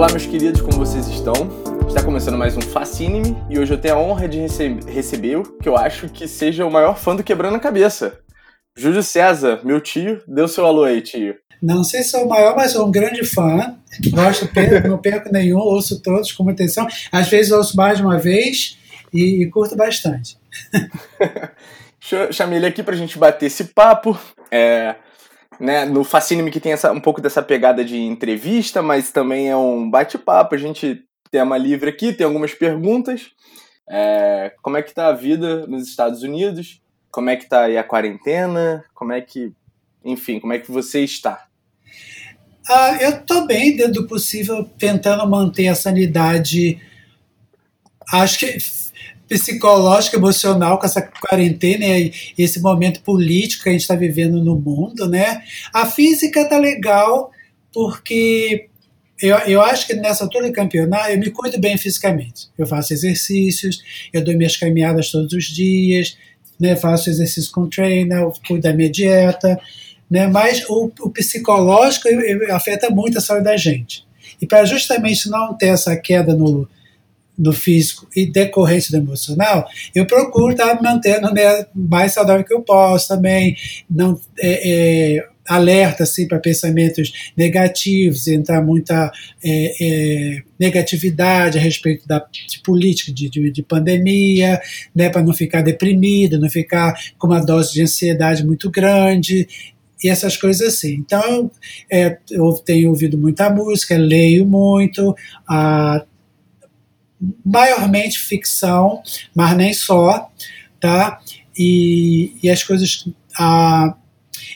Olá, meus queridos, como vocês estão? Está começando mais um Fascine-me e hoje eu tenho a honra de rece receber o que eu acho que seja o maior fã do Quebrando a Cabeça. Júlio César, meu tio, deu seu alô aí, tio. Não sei se sou o maior, mas sou um grande fã. Gosto, não perco nenhum, ouço todos com atenção. Às vezes ouço mais de uma vez e, e curto bastante. Chamei ele aqui para a gente bater esse papo. É, né, no Fascine-me que tem essa, um pouco dessa pegada de entrevista, mas também é um bate-papo. A gente tem uma livre aqui, tem algumas perguntas. É, como é que tá a vida nos Estados Unidos? Como é que tá aí a quarentena? Como é que, enfim, como é que você está? Ah, eu estou bem, dentro do possível, tentando manter a sanidade. Acho que psicológica, emocional com essa quarentena e esse momento político que a gente está vivendo no mundo, né? A física tá legal porque eu, eu acho que nessa altura do campeonato eu me cuido bem fisicamente. Eu faço exercícios, eu dou minhas caminhadas todos os dias, né? Faço exercício com trainer, cuido da minha dieta, né? Mas o, o psicológico afeta muito a saúde da gente. E para justamente não ter essa queda no, do físico e decorrente do emocional, eu procuro estar tá mantendo né, mais saudável que eu posso também, não é, é, alerta assim, para pensamentos negativos, entrar muita é, é, negatividade a respeito da, de política, de, de, de pandemia, né, para não ficar deprimido, não ficar com uma dose de ansiedade muito grande, e essas coisas assim. Então, é, eu tenho ouvido muita música, leio muito, ah, maiormente ficção, mas nem só, tá? E, e as coisas. Ah,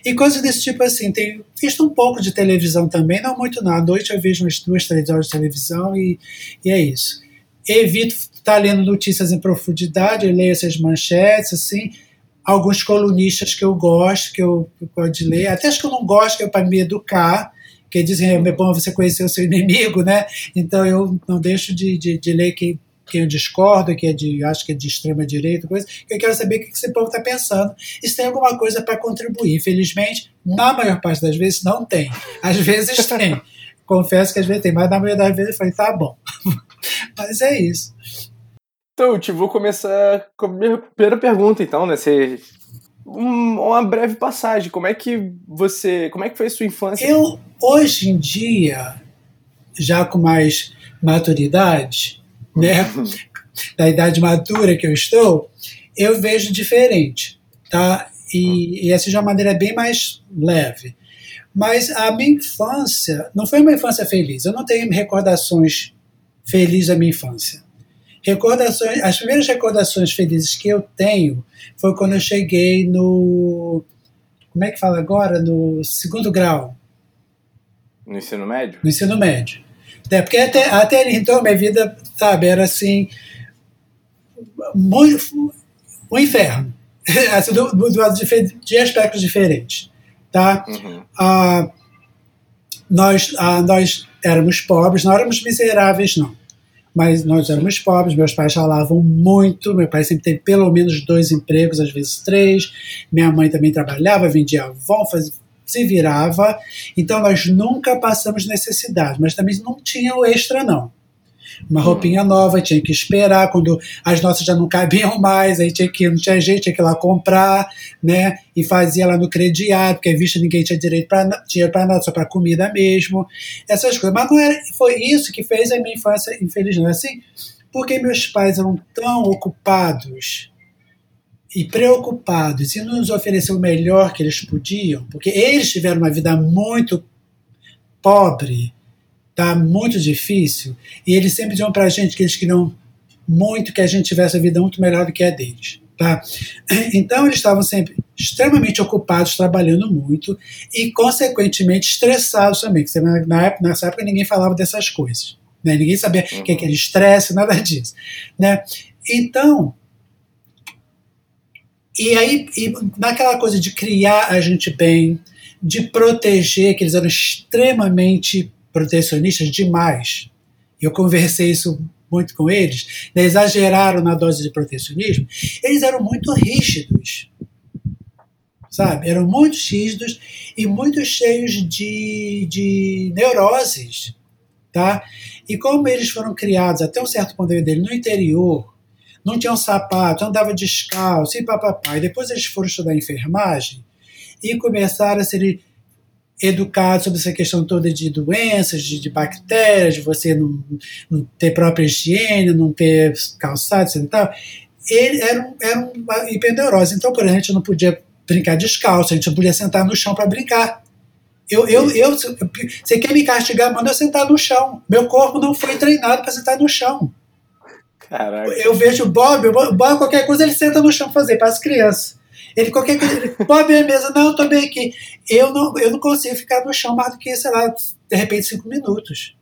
e coisas desse tipo assim, tenho visto um pouco de televisão também, não muito. À noite eu vejo umas duas, três horas de televisão e, e é isso. Evito estar lendo notícias em profundidade, eu leio essas manchetes, assim, alguns colunistas que eu gosto, que eu, eu gosto de ler, até as que eu não gosto, que é para me educar, porque dizem é bom você conhecer o seu inimigo, né? Então eu não deixo de, de, de ler quem, quem eu discordo, que é de, acho que é de extrema direita, coisa, eu quero saber o que esse povo está pensando e se tem alguma coisa para contribuir. Infelizmente, na maior parte das vezes não tem. Às vezes tem. Confesso que às vezes tem, mas na maioria das vezes eu falei, tá bom. mas é isso. Então, te vou começar com a minha primeira pergunta, então, né? Você uma breve passagem. Como é que você. Como é que foi a sua infância? Eu, hoje em dia, já com mais maturidade, né? da idade madura que eu estou, eu vejo diferente, tá? E, e essa é uma maneira bem mais leve. Mas a minha infância não foi uma infância feliz. Eu não tenho recordações felizes da minha infância. Recordações, as primeiras recordações felizes que eu tenho foi quando eu cheguei no. Como é que fala agora? No segundo grau. No ensino médio? No ensino médio. É, porque até, até então minha vida, sabe, era assim. Muito, um inferno. assim, do, do, de, de aspectos diferentes. Tá? Uhum. Ah, nós, ah, nós éramos pobres, não éramos miseráveis, não mas nós éramos pobres, meus pais ralavam muito, meu pai sempre teve pelo menos dois empregos, às vezes três, minha mãe também trabalhava, vendia avó, se virava, então nós nunca passamos necessidade, mas também não tinha o extra não uma roupinha nova, tinha que esperar quando as nossas já não cabiam mais, aí tinha que não tinha jeito, tinha que ir lá comprar, né? E fazia lá no crediário, porque visto ninguém tinha direito para dinheiro para nada, só para comida mesmo, essas coisas. Mas não era, foi isso que fez a minha infância infeliz, não é assim? Porque meus pais eram tão ocupados e preocupados em nos oferecer o melhor que eles podiam, porque eles tiveram uma vida muito pobre, tá muito difícil, e eles sempre diziam para a gente que eles queriam muito que a gente tivesse a vida muito melhor do que a deles. Tá? Então eles estavam sempre extremamente ocupados, trabalhando muito e, consequentemente, estressados também. Na época, nessa época ninguém falava dessas coisas. Né? Ninguém sabia o uhum. que, que era estresse, nada disso. Né? Então, e aí, e naquela coisa de criar a gente bem, de proteger, que eles eram extremamente protecionistas demais. Eu conversei isso muito com eles, né, exageraram na dose de protecionismo. Eles eram muito rígidos, sabe? Eram muito rígidos e muito cheios de, de neuroses, tá? E como eles foram criados até um certo ponto dele no interior, não tinham sapato, andava descalço e papapá. E depois eles foram estudar enfermagem e começaram a ser educados sobre essa questão toda de doenças, de, de bactérias, de você não, não, ter própria higiene, não ter calçado e tal. Ele era, era uma hiperneurose. Então, por exemplo, a gente não podia brincar descalço, a gente não podia sentar no chão para brincar. Eu, eu, eu, você quer me castigar, manda eu sentar no chão. Meu corpo não foi treinado para sentar no chão. Caraca. Eu vejo o Bob, o Bob, qualquer coisa, ele senta no chão fazer para as crianças. Ele qualquer coisa, ele, Bob é mesa, não, eu tô bem aqui. Eu não, eu não consigo ficar no chão mais do que, sei lá, de repente cinco minutos.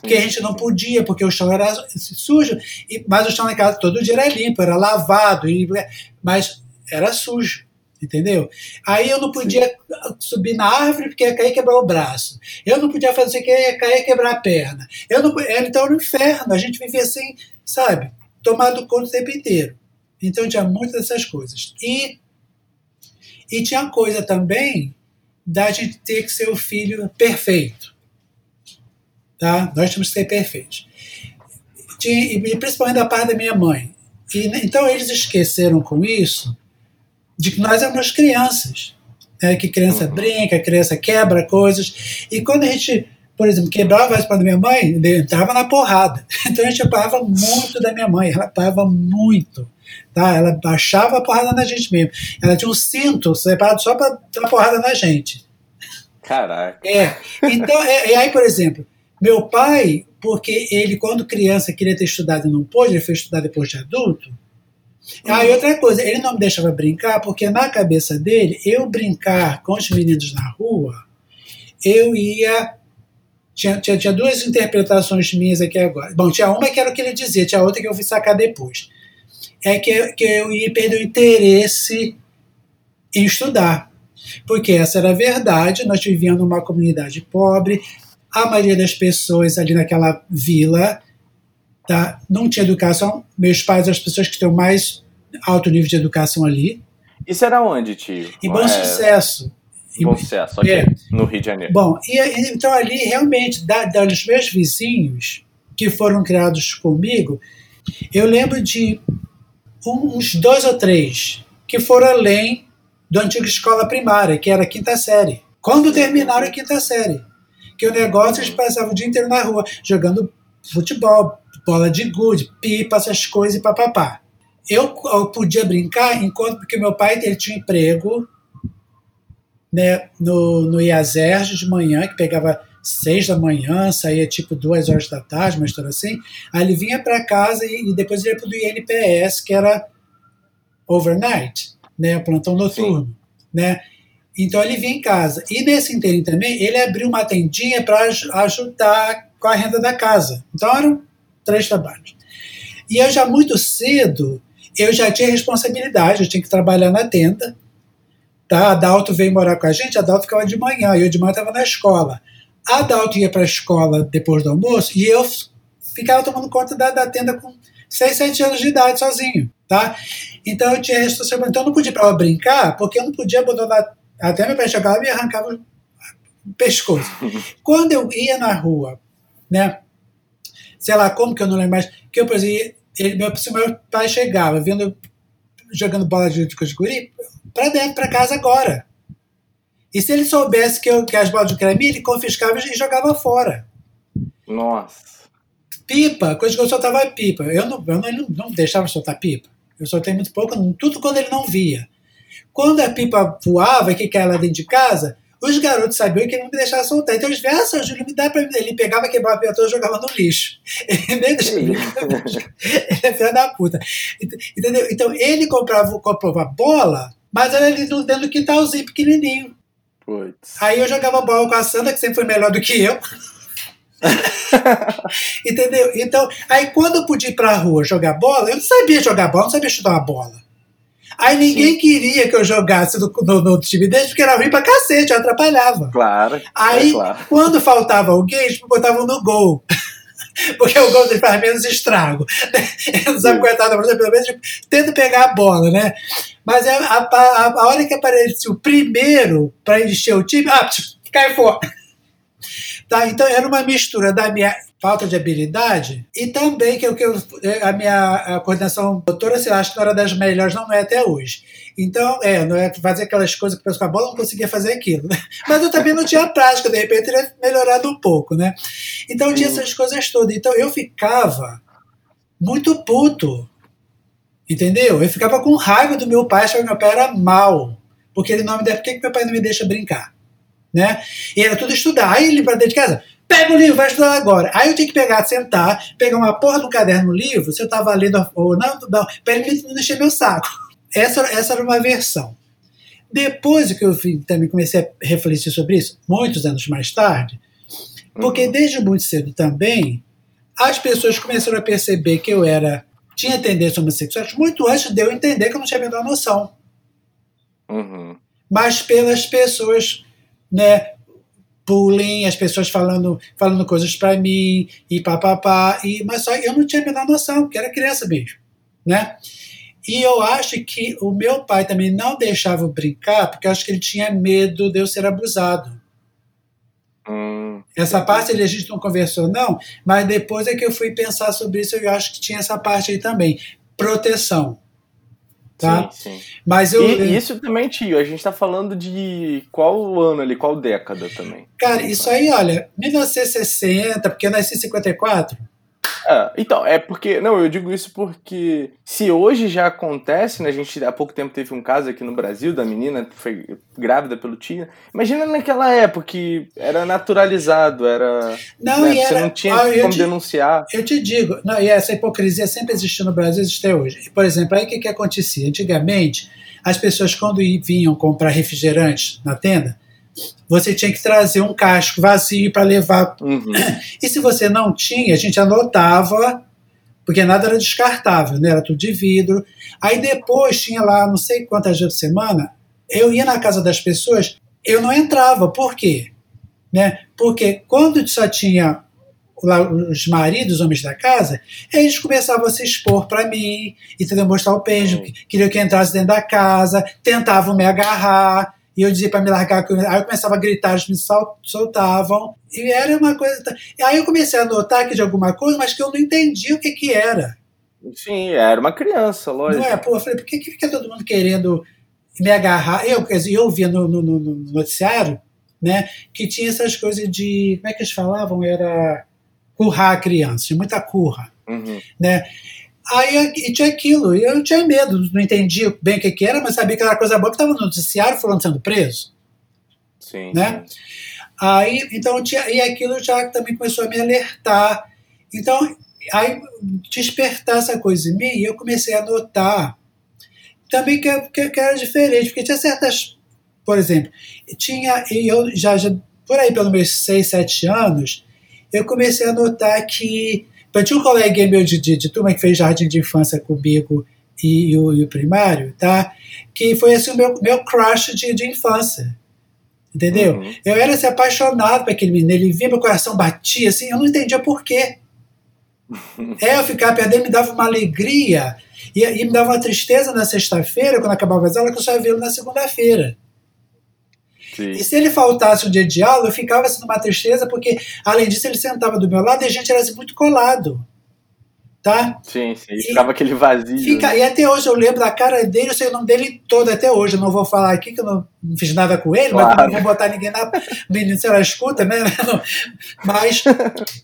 Porque a gente não podia, porque o chão era sujo, e, mas o chão na casa todo dia era limpo, era lavado, e, mas era sujo. Entendeu? Aí eu não podia Sim. subir na árvore porque ia cair e quebrar o braço. Eu não podia fazer o que ia cair e quebrar a perna. Eu não, era então no inferno. A gente vivia assim, sabe? Tomado conta o tempo inteiro. Então tinha muitas dessas coisas. E, e tinha coisa também da gente ter que ser o filho perfeito. Tá? Nós tínhamos que ser perfeitos. Tinha, e principalmente da parte da minha mãe. E, então eles esqueceram com isso de que nós éramos crianças. Né? Que criança uhum. brinca, criança quebra coisas. E quando a gente, por exemplo, quebrava a espada da minha mãe, entrava na porrada. Então a gente apanhava muito da minha mãe, ela apanhava muito. Tá? Ela baixava a porrada na gente mesmo. Ela tinha um cinto separado só para dar porrada na gente. Caraca. É. Então, é, e aí, por exemplo, meu pai, porque ele, quando criança, queria ter estudado e não pôde, ele foi estudar depois de adulto, ah, e outra coisa, ele não me deixava brincar porque na cabeça dele, eu brincar com os meninos na rua, eu ia. Tinha, tinha, tinha duas interpretações minhas aqui agora. Bom, tinha uma que era o que ele dizia, tinha outra que eu fui sacar depois. É que, que eu ia perder o interesse em estudar. Porque essa era a verdade, nós vivíamos numa comunidade pobre, a maioria das pessoas ali naquela vila tá? não tinha educação. Meus pais eram as pessoas que têm mais alto nível de educação ali. Isso era onde, tio? Em Bom é... Sucesso. Sucesso, ok. É. No Rio de Janeiro. Bom, e, então ali realmente, da, dos meus vizinhos que foram criados comigo, eu lembro de uns dois ou três que foram além da antiga escola primária, que era a quinta série. Quando terminaram a quinta série. Que o negócio eles passavam o dia inteiro na rua, jogando futebol, bola de gude, pipa, essas coisas e papapá. Eu, eu podia brincar enquanto porque meu pai ele tinha um emprego né, no, no IASERJ de manhã, que pegava seis da manhã, saía tipo duas horas da tarde, uma história assim. Aí ele vinha para casa e, e, depois ele ia para o INPS, que era overnight, né, plantão noturno, Sim. né? Então ele vinha em casa. E nesse interim também, ele abriu uma tendinha para ajudar com a renda da casa. Então eram três trabalhos. E eu já muito cedo, eu já tinha responsabilidade, eu tinha que trabalhar na tenda. Tá? A Dalto veio morar com a gente, a Dalto ficava de manhã, eu de manhã estava na escola. A Dalto ia para a escola depois do almoço e eu ficava tomando conta da, da tenda com 6, 7 anos de idade sozinho. Tá? Então eu tinha responsabilidade. Então eu não podia para ela brincar, porque eu não podia abandonar. Até meu pai chegava e me arrancava o pescoço. Quando eu ia na rua, né? sei lá como que eu não lembro mais, que eu, por exemplo, ele, meu, se meu pai chegava vendo, jogando bola de, de guri, para dentro, para casa agora. E se ele soubesse que, eu, que as bolas de creme, ele confiscava e jogava fora. Nossa. Pipa, coisa que eu soltava pipa. Eu não, eu não, não deixava soltar pipa. Eu soltei muito pouco, tudo quando ele não via. Quando a pipa voava, que caiu lá dentro de casa, os garotos sabiam que ele não me deixava soltar. Então eles viram, ah, Júlio, me dá pra mim. Ele pegava, quebrava a piatola e jogava no lixo. Ele nem deixava. ele é filho da puta. Entendeu? Então ele comprava, comprava bola, mas era ali dentro do quintalzinho pequenininho. Puts. Aí eu jogava bola com a Sandra, que sempre foi melhor do que eu. Entendeu? Então, aí quando eu podia ir pra rua jogar bola, eu não sabia jogar bola, não sabia chutar uma bola. Aí ninguém Sim. queria que eu jogasse no, no, no, time deles, porque era ruim pra cacete, eu atrapalhava. Claro. Aí, é claro. quando faltava alguém, eles me botavam no gol. Porque o gol faz menos estrago. Eles aguentavam, pelo menos, tipo, pegar a bola, né? Mas é a, a, a hora que aparecia o primeiro para encher o time, ah, cai fora. Tá? Então era uma mistura da minha falta de habilidade e também que, que eu, a minha a coordenação doutora, se acho que não era das melhores, não é até hoje. Então, é, não é fazer aquelas coisas que o pessoal com a bola não conseguia fazer aquilo. Né? Mas eu também não tinha prática, de repente teria melhorado um pouco, né? Então tinha essas coisas todas. Então eu ficava muito puto. Entendeu? Eu ficava com raiva do meu pai, achava que meu pai era mal. Porque ele não me deixa. Por que meu pai não me deixa brincar? Né? E era tudo estudar. Aí ele para dentro de casa, pega o livro, vai estudar agora. Aí eu tinha que pegar, sentar, pegar uma porra do caderno no livro, se eu estava lendo ou não, não para ele não encher meu saco. Essa, essa era uma versão. Depois que eu também comecei a refletir sobre isso, muitos anos mais tarde, porque uhum. desde muito cedo também, as pessoas começaram a perceber que eu era tinha tendência homossexual muito antes de eu entender que eu não tinha a menor noção. Uhum. Mas pelas pessoas, né, bullying, as pessoas falando, falando coisas para mim e papapá, e mas só eu não tinha a menor noção, porque era criança mesmo, né? E eu acho que o meu pai também não deixava eu brincar, porque eu acho que ele tinha medo de eu ser abusado. Hum, essa parte a gente não conversou, não, mas depois é que eu fui pensar sobre isso, eu acho que tinha essa parte aí também. Proteção. Tá? Sim, sim. Mas eu, e isso também, tio, a gente tá falando de qual ano ali, qual década também? Cara, isso aí, olha, 1960, porque eu nasci em 54. É, então, é porque. Não, eu digo isso porque se hoje já acontece, né? A gente há pouco tempo teve um caso aqui no Brasil da menina que foi grávida pelo tio. Imagina naquela época que era naturalizado, era. Não, né, você era, não tinha ah, como te, denunciar. Eu te digo, não, e essa hipocrisia sempre existiu no Brasil, existe até hoje. Por exemplo, aí o que, que acontecia? Antigamente, as pessoas, quando vinham comprar refrigerante na tenda, você tinha que trazer um casco vazio para levar. Uhum. E se você não tinha, a gente anotava, porque nada era descartável, né? era tudo de vidro. Aí depois tinha lá, não sei quantas vezes por semana, eu ia na casa das pessoas, eu não entrava. Por quê? Né? Porque quando só tinha lá, os maridos, os homens da casa, eles começavam a se expor para mim, e mostrar o peixe, uhum. queriam que eu entrasse dentro da casa, tentavam me agarrar, e eu dizia para me largar, aí eu começava a gritar, eles me soltavam, e era uma coisa. Aí eu comecei a notar que de alguma coisa, mas que eu não entendia o que, que era. Sim, era uma criança, lógico. Não é, pô, eu falei, por que, que fica todo mundo querendo me agarrar? Eu, quer dizer, eu via no, no, no noticiário, né, que tinha essas coisas de. Como é que eles falavam? Era currar a criança, muita curra. Uhum. Né? Aí e tinha aquilo, e eu tinha medo, não entendia bem o que, que era, mas sabia que era coisa boa que estava no noticiário falando sendo preso. Sim. Né? Aí, então, tinha, e aquilo já também começou a me alertar. Então, aí despertar essa coisa em mim, e eu comecei a notar também que, que, que, era diferente, porque tinha certas. Por exemplo, tinha. E eu já, já, por aí, pelos meus 6, 7 anos, eu comecei a notar que então, tinha um colega meu de, de, de, turma que fez jardim de infância comigo e, e, o, e o, primário, tá? Que foi assim o meu, meu crush de, de infância. Entendeu? Uhum. Eu era assim, apaixonado por aquele menino, ele via meu coração batia, assim, eu não entendia por quê. é, eu ficava perto dele, me dava uma alegria e, e me dava uma tristeza na sexta-feira, quando acabava as aulas, que eu só ia vê-lo na segunda-feira. Sim. E se ele faltasse um dia de aula, eu ficava assim numa tristeza, porque, além disso, ele sentava do meu lado e a gente era assim, muito colado. Tá? Sim, sim. E ficava aquele vazio. Fica, né? E até hoje eu lembro da cara dele, eu sei o nome dele todo até hoje. Eu não vou falar aqui que eu não, não fiz nada com ele, claro. mas não vou botar ninguém na. Menino, se ela escuta, né? Mas,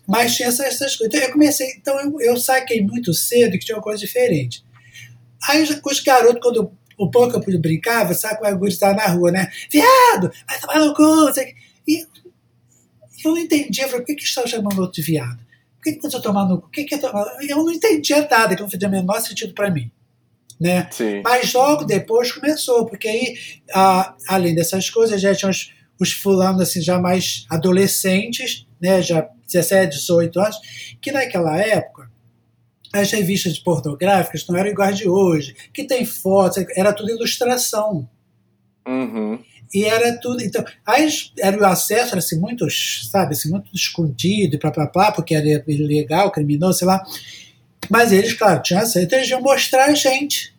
mas tinha essas, essas coisas. Então eu comecei. Então eu, eu saquei muito cedo que tinha uma coisa diferente. Aí os garotos, quando o pouco eu pude brincar, sabe é que estava na rua, né? Viado, vai tomar no cu, E eu não entendia, eu falei, por que, que estão chamando outro de viado? Por que, que você tomar no cu? Que que é tomar? Eu não entendia nada, que não fazia o menor sentido para mim. Né? Sim. Mas logo depois começou, porque aí, a, além dessas coisas, já tinha os, os fulanos assim, já mais adolescentes, né, já 17, 18 anos, que naquela época as revistas pornográficas não eram iguais de hoje, que tem fotos, era tudo ilustração. Uhum. E era tudo. Então, as, era o acesso era assim, muito, sabe, assim, muito escondido e blá, porque era ilegal, criminoso, sei lá. Mas eles, claro, tinham acesso, então eles iam mostrar a gente.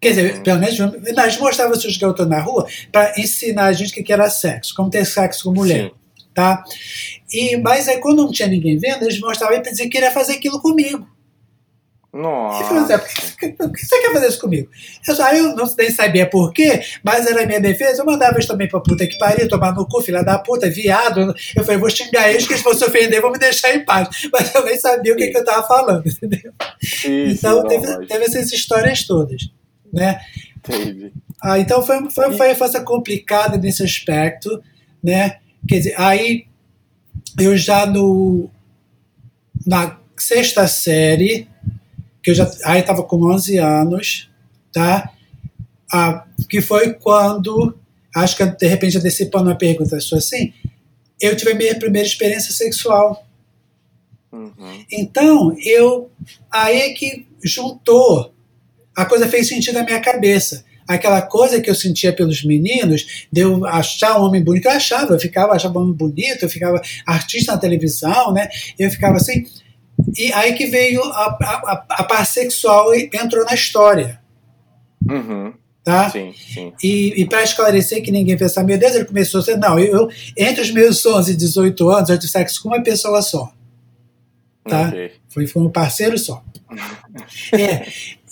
Quer dizer, uhum. pelo menos, eles mostravam os garotos na rua para ensinar a gente o que era sexo, como ter sexo com mulher. Sim. Tá? E, mas aí quando não tinha ninguém vendo, eles mostravam e diziam que queria fazer aquilo comigo. Nossa. E falou assim, por que, por que você quer fazer isso comigo? Eu, só, eu não nem sabia por quê, mas era a minha defesa. Eu mandava eles também pra puta que pariu, tomar no cu, filha da puta, viado. Eu falei, vou xingar eles, que eles vão se ofender, vão me deixar em paz. Mas eu nem sabia o que, que eu tava falando, entendeu? então sim, teve, teve essas histórias todas, né? Entendi. Ah, então foi, foi, foi uma infância complicada nesse aspecto, né? Quer dizer, aí eu já no na sexta série que eu já aí estava com 11 anos, tá? Ah, que foi quando, acho que de repente antecipando uma pergunta sua assim, eu tive a minha primeira experiência sexual. Uhum. Então, eu aí é que juntou, a coisa fez sentido na minha cabeça. Aquela coisa que eu sentia pelos meninos, de eu achar um homem bonito, eu achava, eu ficava, achava um homem bonito, eu ficava artista na televisão, né? Eu ficava assim, e aí que veio a, a, a parte sexual e entrou na história. Uhum. Tá? Sim, sim. E, e para esclarecer que ninguém pensa, meu Deus, ele começou a ser. Não, eu, eu, entre os meus 11 e 18 anos, eu tive sexo com uma pessoa só. Tá? Okay. Foi, foi um parceiro só. é,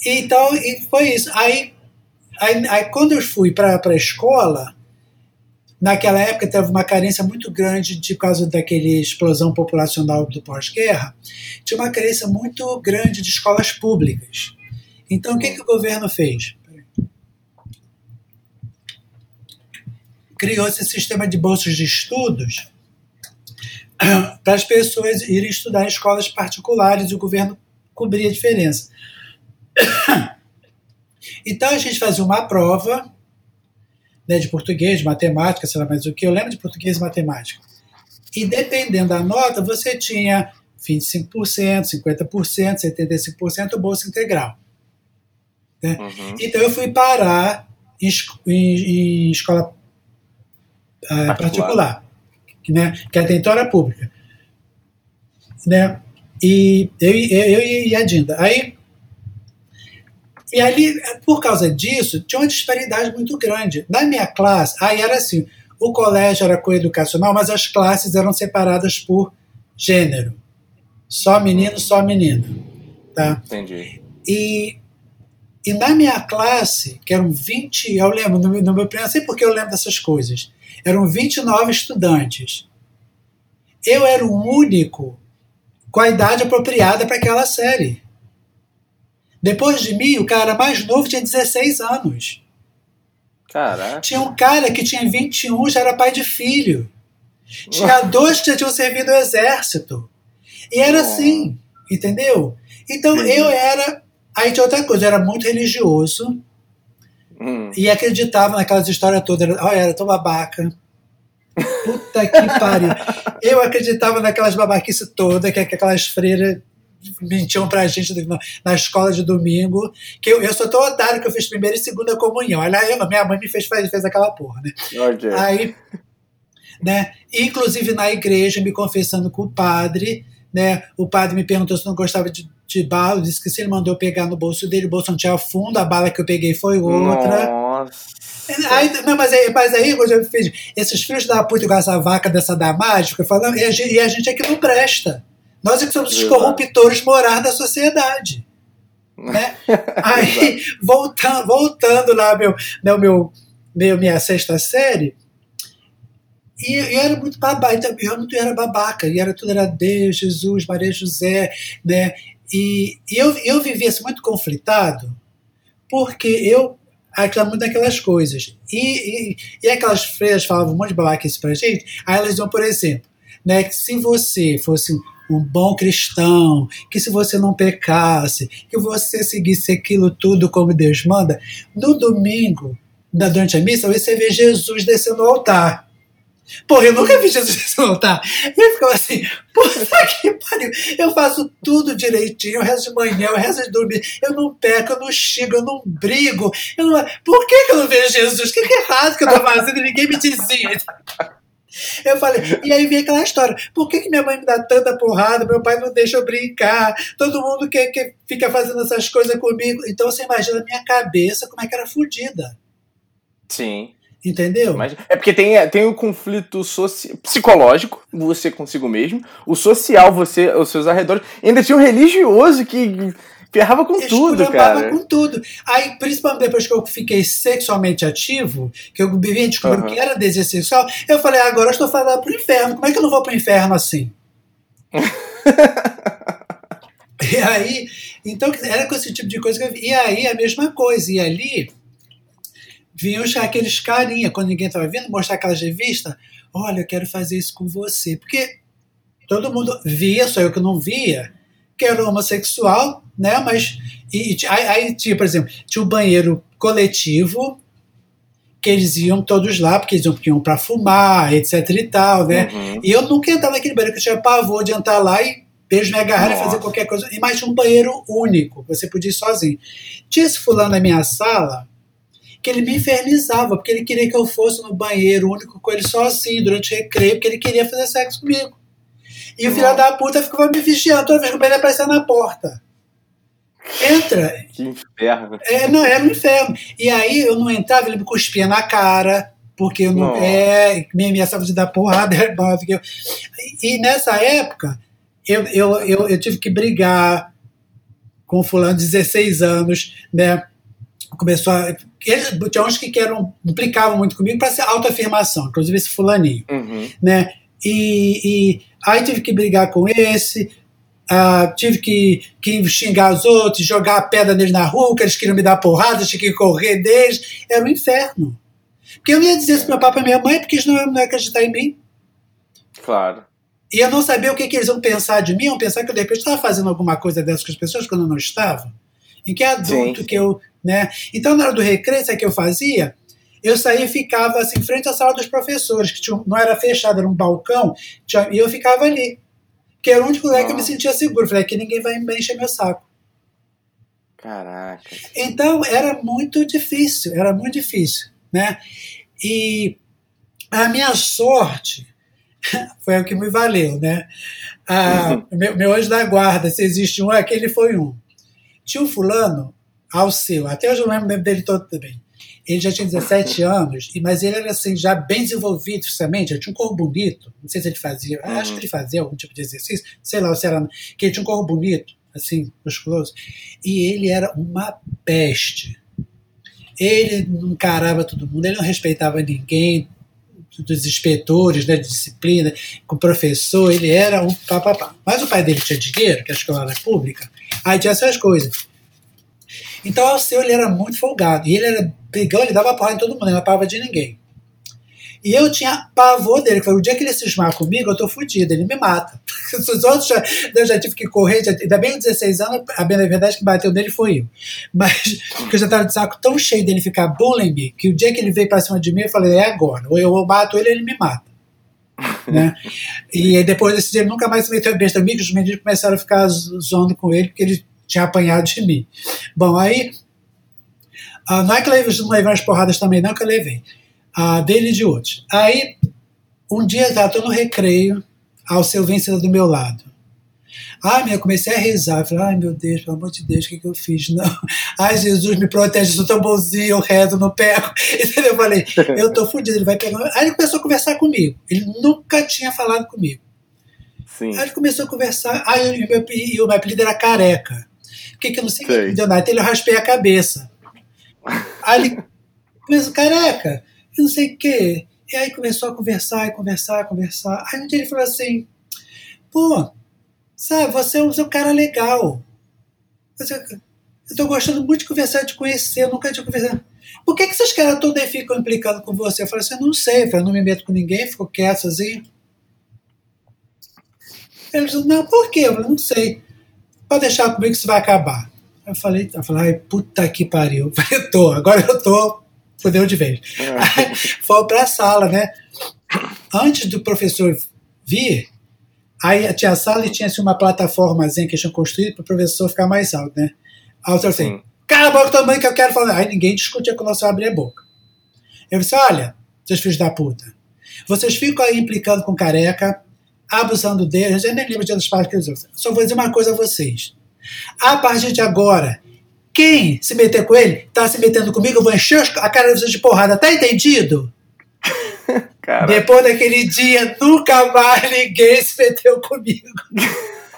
então, e foi isso. Aí, aí, aí quando eu fui para a escola, Naquela época teve uma carência muito grande de por causa daquele explosão populacional do pós-guerra, tinha uma carência muito grande de escolas públicas. Então o que, que o governo fez? Criou esse sistema de bolsas de estudos para as pessoas irem estudar em escolas particulares e o governo cobria a diferença. Então a gente fazia uma prova né, de português, de matemática, sei lá mais o que. Eu lembro de português e matemática. E dependendo da nota, você tinha 25%, 50%, 75% bolsa integral. Né? Uhum. Então eu fui parar em, em, em escola uh, particular, particular né, que até então era pública. Né? E eu, eu, eu e a Dinda. Aí e ali, por causa disso, tinha uma disparidade muito grande. Na minha classe, aí era assim: o colégio era coeducacional, mas as classes eram separadas por gênero. Só menino, só menina. Tá? Entendi. E, e na minha classe, que eram 20, eu lembro, no, no meu primeiro, não sei porque eu lembro dessas coisas, eram 29 estudantes. Eu era o único com a idade apropriada para aquela série. Depois de mim, o cara mais novo tinha 16 anos. Caraca. Tinha um cara que tinha 21, já era pai de filho. Tinha dois que já tinham servido o exército. E era assim, entendeu? Então eu era. Aí tinha outra coisa, eu era muito religioso hum. e acreditava naquelas histórias todas. Olha, era tão babaca. Puta que pariu. Eu acreditava naquelas babaquices todas, que aquelas freiras mentiam pra gente na escola de domingo, que eu, eu sou tão otário que eu fiz primeira e segunda comunhão. Olha, eu, minha mãe me fez, fez aquela porra, né? Okay. Aí, né, inclusive na igreja, me confessando com o padre, né, o padre me perguntou se não gostava de, de bala, disse que se ele mandou pegar no bolso dele, o bolso não tinha fundo, a bala que eu peguei foi outra. Nossa. Aí, não, mas aí, mas aí eu fiz, esses filhos da puta com essa vaca dessa da mágica, falando, e a gente, e a gente aqui não presta. Nós é que somos os corruptores morais da sociedade. Né? Aí, voltando, voltando lá, meu, meu, meu, meu, minha sexta série, e eu era muito babaca, eu não era babaca, e era tudo era Deus, Jesus, Maria José, né? E, e eu, eu vivia assim, muito conflitado, porque eu acreditava muito naquelas coisas. E, e, e aquelas freiras falavam um monte de babaca isso pra gente, aí elas diziam, por exemplo, né, que se você fosse um bom cristão, que se você não pecasse, que você seguisse aquilo tudo como Deus manda, no domingo, durante a missa, você vê Jesus descendo ao altar. Porra, eu nunca vi Jesus descendo ao altar. E eu ficava assim, puta que pariu, eu faço tudo direitinho, eu rezo de manhã, eu rezo de dormir, eu não peco, eu não xingo, eu não brigo. Eu não... Por que, que eu não vejo Jesus? O que, que é errado que eu tô fazendo? Ninguém me dizia. Eu falei, e aí vem aquela história: por que, que minha mãe me dá tanta porrada? Meu pai não deixa eu brincar, todo mundo quer, que fica fazendo essas coisas comigo. Então você imagina a minha cabeça como é que era fodida. Sim. Entendeu? Mas é porque tem, tem o conflito soci... psicológico, você consigo mesmo, o social, você, os seus arredores. Ainda tinha o religioso que ferrava com tudo, cara. com tudo. Aí, principalmente depois que eu fiquei sexualmente ativo, que eu vim descobrir uhum. que era desejo sexual, eu falei, ah, agora eu estou falando pro inferno. Como é que eu não vou pro inferno assim? e aí, então, era com esse tipo de coisa que eu... E aí, a mesma coisa. E ali vinham aqueles carinha, quando ninguém estava vindo, mostrar aquelas revistas. Olha, eu quero fazer isso com você. Porque todo mundo via, só eu que não via, que era homossexual, né? Mas. E, e aí, tinha, por exemplo, tinha o um banheiro coletivo, que eles iam todos lá, porque eles iam para fumar, etc e tal, né? Uhum. E eu nunca entrava naquele banheiro, porque eu tinha pavor de entrar lá e beijo me agarrar e fazer qualquer coisa. E mais tinha um banheiro único, você podia ir sozinho. Tinha esse fulano na minha sala que ele me infernizava, porque ele queria que eu fosse no banheiro único com ele sozinho durante o recreio, porque ele queria fazer sexo comigo. E o filho da puta ficava me vigiando toda vez que o ele aparecia na porta. Entra. Que inferno. É, não, era um inferno. E aí eu não entrava, ele me cuspia na cara, porque eu não. Nossa. É, me ameaçava de dar porrada. e nessa época, eu, eu, eu, eu tive que brigar com o fulano de 16 anos, né? começou a. Ele, tinha uns que eram, implicavam muito comigo para ser autoafirmação, inclusive esse fulaninho. Uhum. Né? E, e, aí tive que brigar com esse, uh, tive que, que xingar os outros, jogar a pedra neles na rua, que eles queriam me dar porrada, tinha que correr deles. Era um inferno. Porque eu não ia dizer isso para meu pai e para minha mãe, porque eles não iam acreditar em mim. Claro. E eu não sabia o que, que eles iam pensar de mim, iam pensar que eu de repente estava fazendo alguma coisa dessas com as pessoas quando eu não estava. Em que adulto Sim. que eu né? Então, na hora do recreio, sabe o que eu fazia? Eu saía e ficava assim, em frente à sala dos professores, que tinha, não era fechada, era um balcão, tinha, e eu ficava ali. Que era o único lugar que eu me sentia seguro. Falei, aqui ninguém vai encher meu saco. Caraca. Então, era muito difícil, era muito difícil, né? E a minha sorte foi o que me valeu, né? Ah, meu, meu anjo da guarda, se existe um, aquele foi um. Tinha um fulano ao seu. Até hoje eu não lembro dele todo também. Ele já tinha 17 anos, mas ele era assim, já bem desenvolvido fisicamente, ele tinha um corpo bonito. Não sei se ele fazia, uhum. acho que ele fazia algum tipo de exercício, sei lá se era. Que ele tinha um corpo bonito, assim, musculoso. E ele era uma peste. Ele não encarava todo mundo, ele não respeitava ninguém, dos inspetores né, de disciplina, com o professor, ele era um papapá. Mas o pai dele tinha dinheiro, que a escola era pública, aí tinha essas coisas. Então o seu ele era muito folgado. E ele era brigão, ele dava porra em todo mundo, ele não apava de ninguém. E eu tinha pavor dele. Falei, o dia que ele cismar comigo, eu tô fudido, ele me mata. Os outros já, eu já tive que correr, já, ainda bem com 16 anos, a bem verdade que bateu nele foi eu. Mas porque eu já tava de saco tão cheio dele ficar bullying me, que o dia que ele veio pra cima de mim, eu falei, é agora. Ou eu mato ele, ele me mata. né? E aí, depois desse dia, ele nunca mais se meteu besta comigo, os meninos começaram a ficar zoando com ele, porque ele tinha apanhado de mim. Bom, aí. Uh, não é que eu levei, não levei umas porradas também, não, que eu levei. Uh, dele e de outros. Aí, um dia eu tô no recreio, ao seu vencedor do meu lado. Ai, eu comecei a rezar. Eu falei, ai meu Deus, pelo amor de Deus, o que, que eu fiz? Não. Ai, Jesus, me protege, sou tão bonzinho, eu rezo, não pego. Entendeu? Eu falei, eu tô fudido, ele vai pegar. Aí ele começou a conversar comigo. Ele nunca tinha falado comigo. Sim. Aí ele começou a conversar. Aí o meu, e o meu apelido era Careca que, que eu não sei, sei. que deu nada. Então ele raspei a cabeça. Aí ele começou, careca, eu não sei o quê. E aí começou a conversar, e conversar, conversar. Aí um dia ele falou assim, pô, sabe, você é um, é cara legal. Você, eu tô gostando muito de conversar, de conhecer, eu nunca tinha conversado. Por que, que esses caras todos aí ficam implicando com você? Eu falei assim, eu não sei, eu não me meto com ninguém, fico quieto sozinho. Ele disse, não, por quê? Eu falei, não sei pode deixar comigo que isso vai acabar. Eu falei, eu falei, ai, puta que pariu. Eu falei, tô, agora eu tô, fodeu de vez. É. foi pra sala, né? Antes do professor vir, aí tinha a sala e tinha assim, uma plataformazinha que tinham construído para o professor ficar mais alto, né? Aí eu assim, cala a boca também que eu quero falar. Aí ninguém discutia quando eu abrir a boca. Eu disse, olha, seus filhos da puta, vocês ficam aí implicando com careca, abusando dele. Eu já nem lembro de outras partes que eles usam. Só vou dizer uma coisa a vocês. A partir de agora, quem se meter com ele, tá se metendo comigo, eu vou encher a cara de vocês de porrada. Tá entendido? Depois daquele dia, nunca mais ninguém se meteu comigo.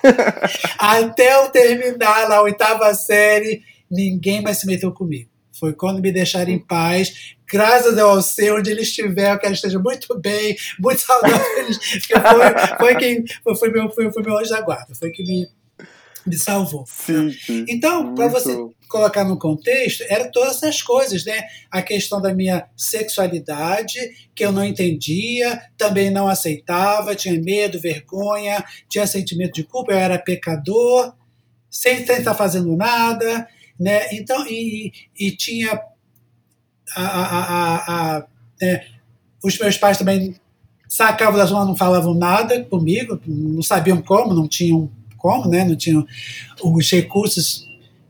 Até eu terminar a oitava série, ninguém mais se meteu comigo. Foi quando me deixaram em paz, graças ao Senhor, onde ele estiver, que ele esteja muito bem, muito saudável. foi, foi, quem, foi, meu, foi, foi meu anjo da guarda, foi que me, me salvou. Sim, sim. Então, para você colocar no contexto, eram todas essas coisas, né? A questão da minha sexualidade, que eu não entendia, também não aceitava, tinha medo, vergonha, tinha sentimento de culpa, eu era pecador, sem estar fazendo nada, né? Então, e, e tinha a, a, a, né? os meus pais também sacavam da zona, não falavam nada comigo, não sabiam como, não tinham como, né? Não tinham os recursos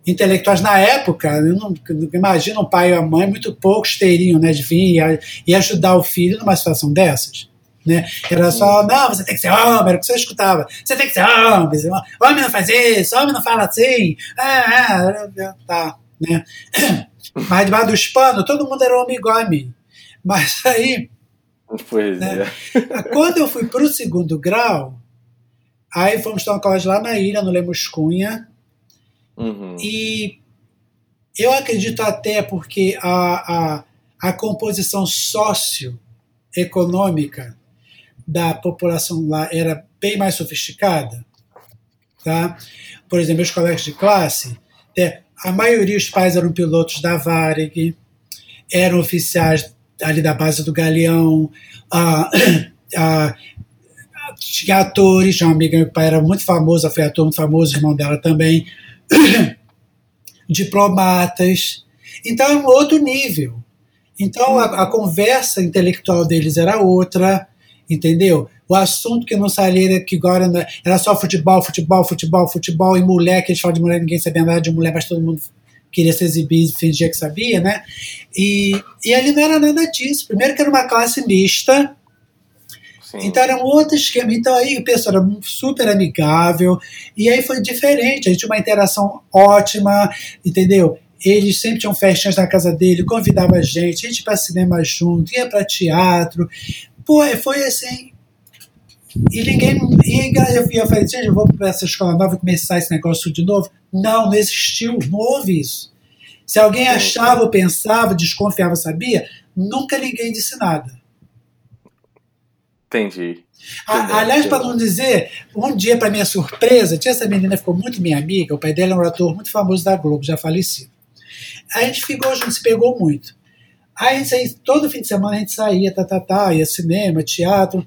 intelectuais na época. Eu não, imagino um pai e a mãe, muito poucos teriam, né? De vir e, e ajudar o filho numa situação dessas. Né? Era só, não, você tem que ser homem, era o que você escutava. Você tem que ser homem, homem não faz isso, homem não fala assim. Ah, ah, tá, né? Mas debaixo dos panos, todo mundo era homem igual a mim. Mas aí. Pois né? é. Quando eu fui para o segundo grau, aí fomos uma colégio lá na ilha, no Lemos Cunha. Uhum. E eu acredito até porque a, a, a composição socioeconômica da população lá era bem mais sofisticada. Tá? Por exemplo, os colegas de classe, é, a maioria dos pais eram pilotos da Varig, eram oficiais ali da base do Galeão, a, a, tinha atores, tinha uma amiga meu pai era muito famosa, foi ator muito famoso, irmão dela também, diplomatas. Então é um outro nível. Então a, a conversa intelectual deles era outra, entendeu? O assunto que não saía que agora era só futebol, futebol, futebol, futebol, e mulher, que eles falam de mulher, ninguém sabia nada de mulher, mas todo mundo queria se exibir e fingia que sabia, né? E, e ali não era nada disso. Primeiro que era uma classe mista, Sim. então era um outro esquema. Então aí o pessoal era super amigável, e aí foi diferente, a gente tinha uma interação ótima, entendeu? Eles sempre tinham festinhas na casa dele, convidava a gente, a gente ia para cinema junto, ia para teatro. Pô, foi assim, e ninguém. E eu, falei, gente, eu vou para essa escola nova e começar esse negócio de novo. Não, não existiu, não houve isso. Se alguém achava ou pensava, desconfiava, sabia, nunca ninguém disse nada. Entendi. A, aliás, para não dizer, um dia, para minha surpresa, tinha essa menina ficou muito minha amiga, o pai dela é um ator muito famoso da Globo, já falecido. A gente ficou junto, se pegou muito. Aí, todo fim de semana a gente saía, tá, tá, tá, ia cinema, teatro.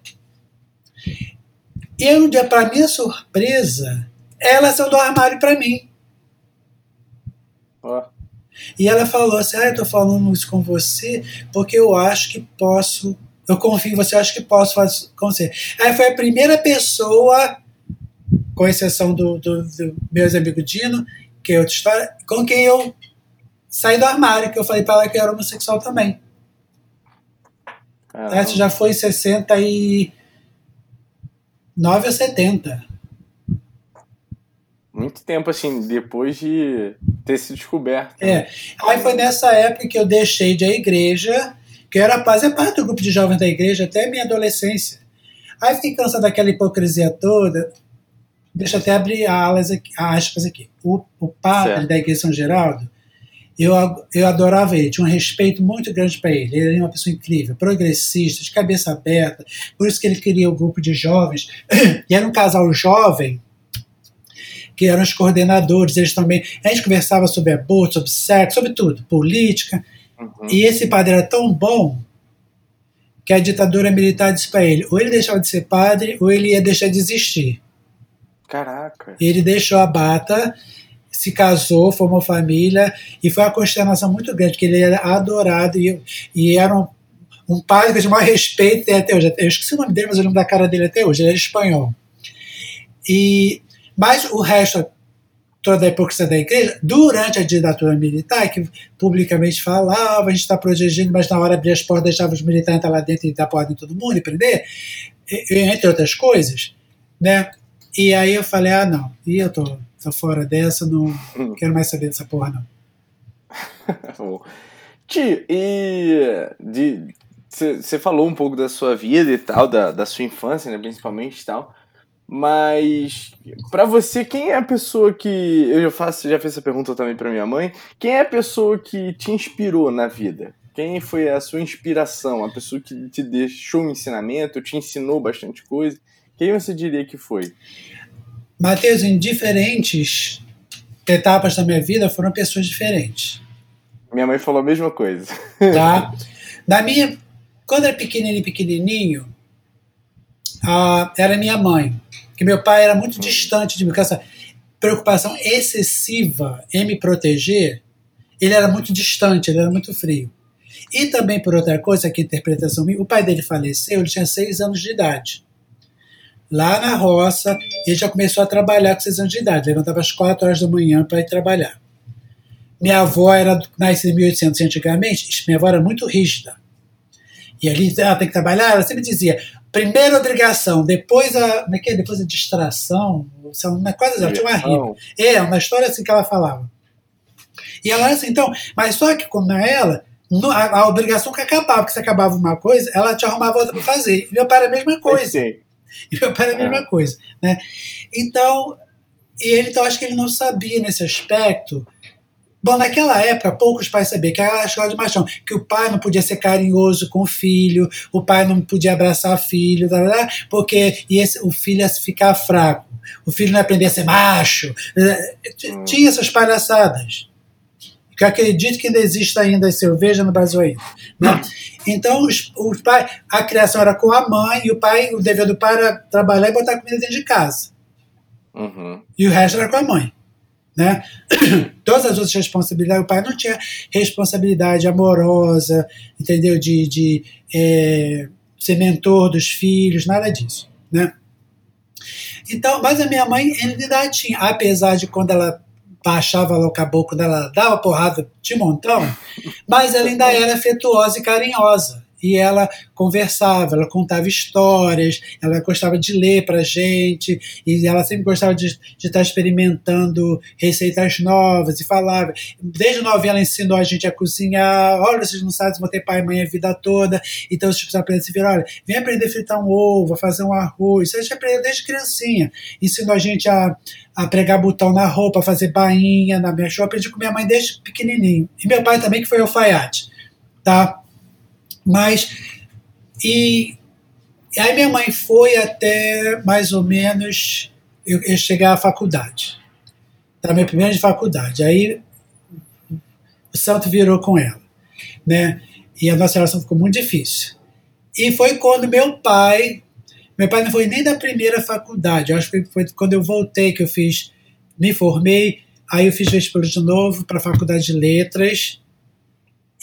E um dia, para minha surpresa, ela saiu do armário para mim. Oh. E ela falou assim: Ah, eu tô falando isso com você porque eu acho que posso. Eu confio em você, eu acho que posso fazer com você. Aí foi a primeira pessoa, com exceção do, do, do meus amigos Dino, que é outra história, com quem eu saí do armário, que eu falei para ela que eu era homossexual também. Essa já foi em 60 e 9 a 70. Muito tempo, assim, depois de ter se descoberto. É. Aí foi nessa época que eu deixei de a igreja, que eu era fazer parte do grupo de jovens da igreja até a minha adolescência. Aí fiquei cansado daquela hipocrisia toda. Deixa eu até abrir alas aqui, aspas aqui. O, o padre certo. da igreja São Geraldo, eu, eu adorava ele, tinha um respeito muito grande para ele. Ele era uma pessoa incrível, progressista, de cabeça aberta. Por isso que ele queria o um grupo de jovens. E era um casal jovem que eram os coordenadores. Eles também. A gente conversava sobre aborto, sobre sexo, sobre tudo, política. Uhum. E esse padre era tão bom que a ditadura militar disse para ele: ou ele deixava de ser padre, ou ele ia deixar de existir. Caraca. Ele deixou a bata se casou, formou família, e foi uma consternação muito grande, porque ele era adorado e, e era um, um padre que de maior respeito até hoje. Eu esqueci o nome dele, mas eu lembro da cara dele até hoje, ele era espanhol. E, mas o resto, toda a hipocrisia da igreja, durante a ditadura militar, que publicamente falava, a gente está protegendo, mas na hora abrir as portas, deixava os militares entrar lá dentro e dar porta em todo mundo e prender, entre outras coisas, né? E aí eu falei, ah, não, e eu tô Tô fora dessa, não hum. quero mais saber dessa porra, não. Tio, e de, Você falou um pouco da sua vida e tal, da, da sua infância, né, principalmente e tal. Mas para você, quem é a pessoa que eu já faço, já fiz essa pergunta também para minha mãe, quem é a pessoa que te inspirou na vida? Quem foi a sua inspiração, a pessoa que te deixou um ensinamento, te ensinou bastante coisa? Quem você diria que foi? Mateus, em diferentes etapas da minha vida foram pessoas diferentes. Minha mãe falou a mesma coisa. Tá? Na minha, quando era pequenininho, pequenininho, era minha mãe. Que meu pai era muito distante de mim, com essa preocupação excessiva em me proteger. Ele era muito distante, ele era muito frio. E também, por outra coisa, que interpretação minha, o pai dele faleceu, ele tinha seis anos de idade. Lá na roça, ele já começou a trabalhar com seis anos de idade, levantava às quatro horas da manhã para ir trabalhar. Minha avó era nascida em 1800 antigamente, minha avó era muito rígida. E ali ela tem que trabalhar, ela sempre dizia: primeira obrigação, depois a. Como é que é? Depois a distração, uma coisa assim, tinha uma rima. É, uma história assim que ela falava. E ela assim, então, mas só que como ela, a, a, obrigação que acabava, porque se acabava uma coisa, ela te arrumava outra para fazer. E meu pai era a mesma coisa. E meu pai era a mesma é. coisa. Né? Então, e ele, então, acho que ele não sabia nesse aspecto. Bom, naquela época, poucos pais sabiam que era a escola de machão, que o pai não podia ser carinhoso com o filho, o pai não podia abraçar o filho, tá, tá, tá, porque esse, o filho ia ficar fraco, o filho não ia aprender a ser macho. Hum. Tinha essas palhaçadas que acredito que ainda existe ainda vejo no Brasil ainda. Né? Então, os, os pai, a criação era com a mãe, e o pai, o dever do pai era trabalhar e botar comida dentro de casa. Uhum. E o resto era com a mãe. Né? Todas as outras responsabilidades, o pai não tinha responsabilidade amorosa, entendeu? De, de é, ser mentor dos filhos, nada disso. Né? Então, mas a minha mãe ainda tinha, apesar de quando ela baixava lá o caboclo dela, dava porrada de montão, mas ela ainda era afetuosa e carinhosa e ela conversava, ela contava histórias, ela gostava de ler para gente, e ela sempre gostava de, estar experimentando receitas novas e falava. Desde novinha ela ensinou a gente a cozinhar. Olha, vocês não sabem se vão ter pai e mãe a vida toda, então vocês precisam aprender a se virar. Olha, vem aprender a fritar um ovo, a fazer um arroz. Isso a gente aprendeu desde criancinha. Ensinou a gente a, a pregar botão na roupa, a fazer bainha na minha show. Aprendi com minha mãe desde pequenininho. E meu pai também, que foi alfaiate. Tá? Mas, e, e aí minha mãe foi até mais ou menos eu, eu chegar à faculdade. Tá, minha primeira de faculdade. Aí o santo virou com ela, né? E a nossa relação ficou muito difícil. E foi quando meu pai, meu pai não foi nem da primeira faculdade, acho que foi quando eu voltei que eu fiz, me formei, aí eu fiz vestibular de novo para a faculdade de letras.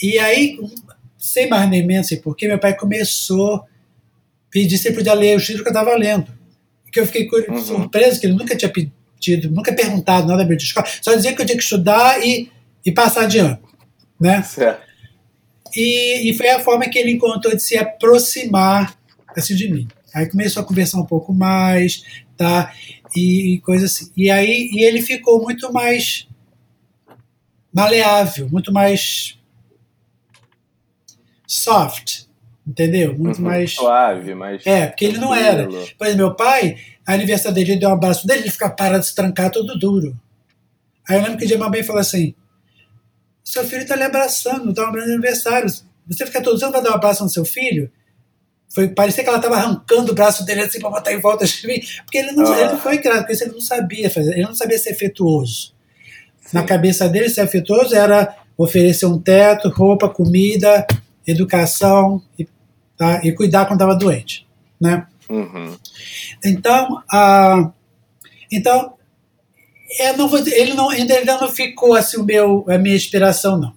E aí sem mais nem menos, sei porquê, meu pai começou a pedir se ele podia ler o livros que eu estava lendo. Que eu fiquei uhum. surpreso, que ele nunca tinha pedido, nunca perguntado nada meu de escola, só dizia que eu tinha que estudar e, e passar de ano. Né? Certo. E, e foi a forma que ele encontrou de se aproximar assim, de mim. Aí começou a conversar um pouco mais, tá? E, e coisa assim. E aí e ele ficou muito mais maleável, muito mais soft, entendeu? Muito uhum, mais. Suave, mais. É, porque ele não era. Por exemplo, meu pai, a aniversário dele, ele deu um abraço dele, ele fica parado, se trancar, todo duro. Aí eu lembro que o dia minha mãe falou assim: seu filho está lhe abraçando, está um aniversário. Você fica todo dia vai dar um abraço no seu filho? Foi, parecia que ela estava arrancando o braço dele assim para botar em volta de mim, porque ele não, ah. ele não foi criado, porque ele não sabia fazer, ele não sabia ser afetuoso. Sim. Na cabeça dele, ser afetuoso era oferecer um teto, roupa, comida, educação e, tá? e cuidar quando estava doente, né? Uhum. Então, a, então não vou, ele não, ainda, ainda não ficou assim o meu, a minha inspiração, não.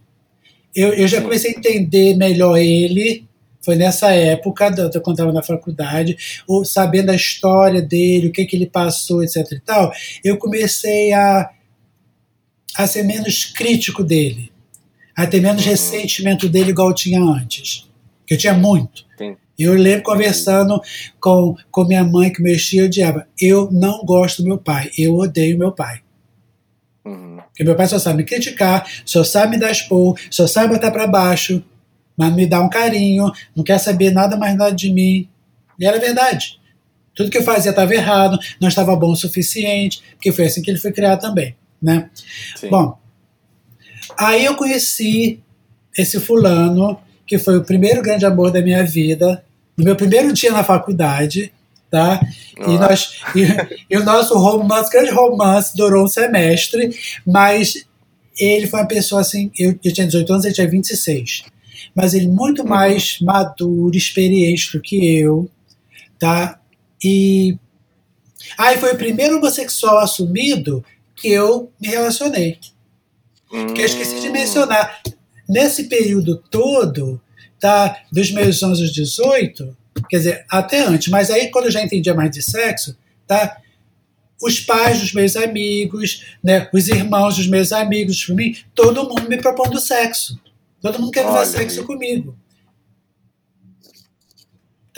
Eu, eu já comecei a entender melhor ele, foi nessa época, quando estava na faculdade, ou, sabendo a história dele, o que, que ele passou, etc e tal, eu comecei a, a ser menos crítico dele a ter menos uhum. ressentimento dele igual eu tinha antes. Que eu tinha muito. Sim. Eu lembro conversando com, com minha mãe que mexia, eu dizia, eu não gosto do meu pai, eu odeio meu pai. Uhum. Porque meu pai só sabe me criticar, só sabe me dar expor, só sabe botar para baixo, mas me dá um carinho, não quer saber nada mais nada de mim. E era verdade. Tudo que eu fazia estava errado, não estava bom o suficiente, porque foi assim que ele foi criado também, né? Sim. Bom, aí eu conheci esse fulano, que foi o primeiro grande amor da minha vida, no meu primeiro dia na faculdade, tá? E, nós, e, e, o nosso romance, grande romance, durou um semestre, mas ele foi uma pessoa assim, eu, eu tinha 18 anos, ele tinha 26, mas ele muito uhum. mais maduro, experiente do que eu, tá? E aí ah, foi o primeiro homossexual assumido que eu me relacionei. Que eu esqueci de hum. mencionar. Nesse período todo, tá, dos meus 11 aos 18, quer dizer, até antes, mas aí quando eu já entendia mais de sexo, tá, os pais dos meus amigos, né, os irmãos dos meus amigos, mim, todo mundo me propondo sexo. Todo mundo quer fazer sexo comigo.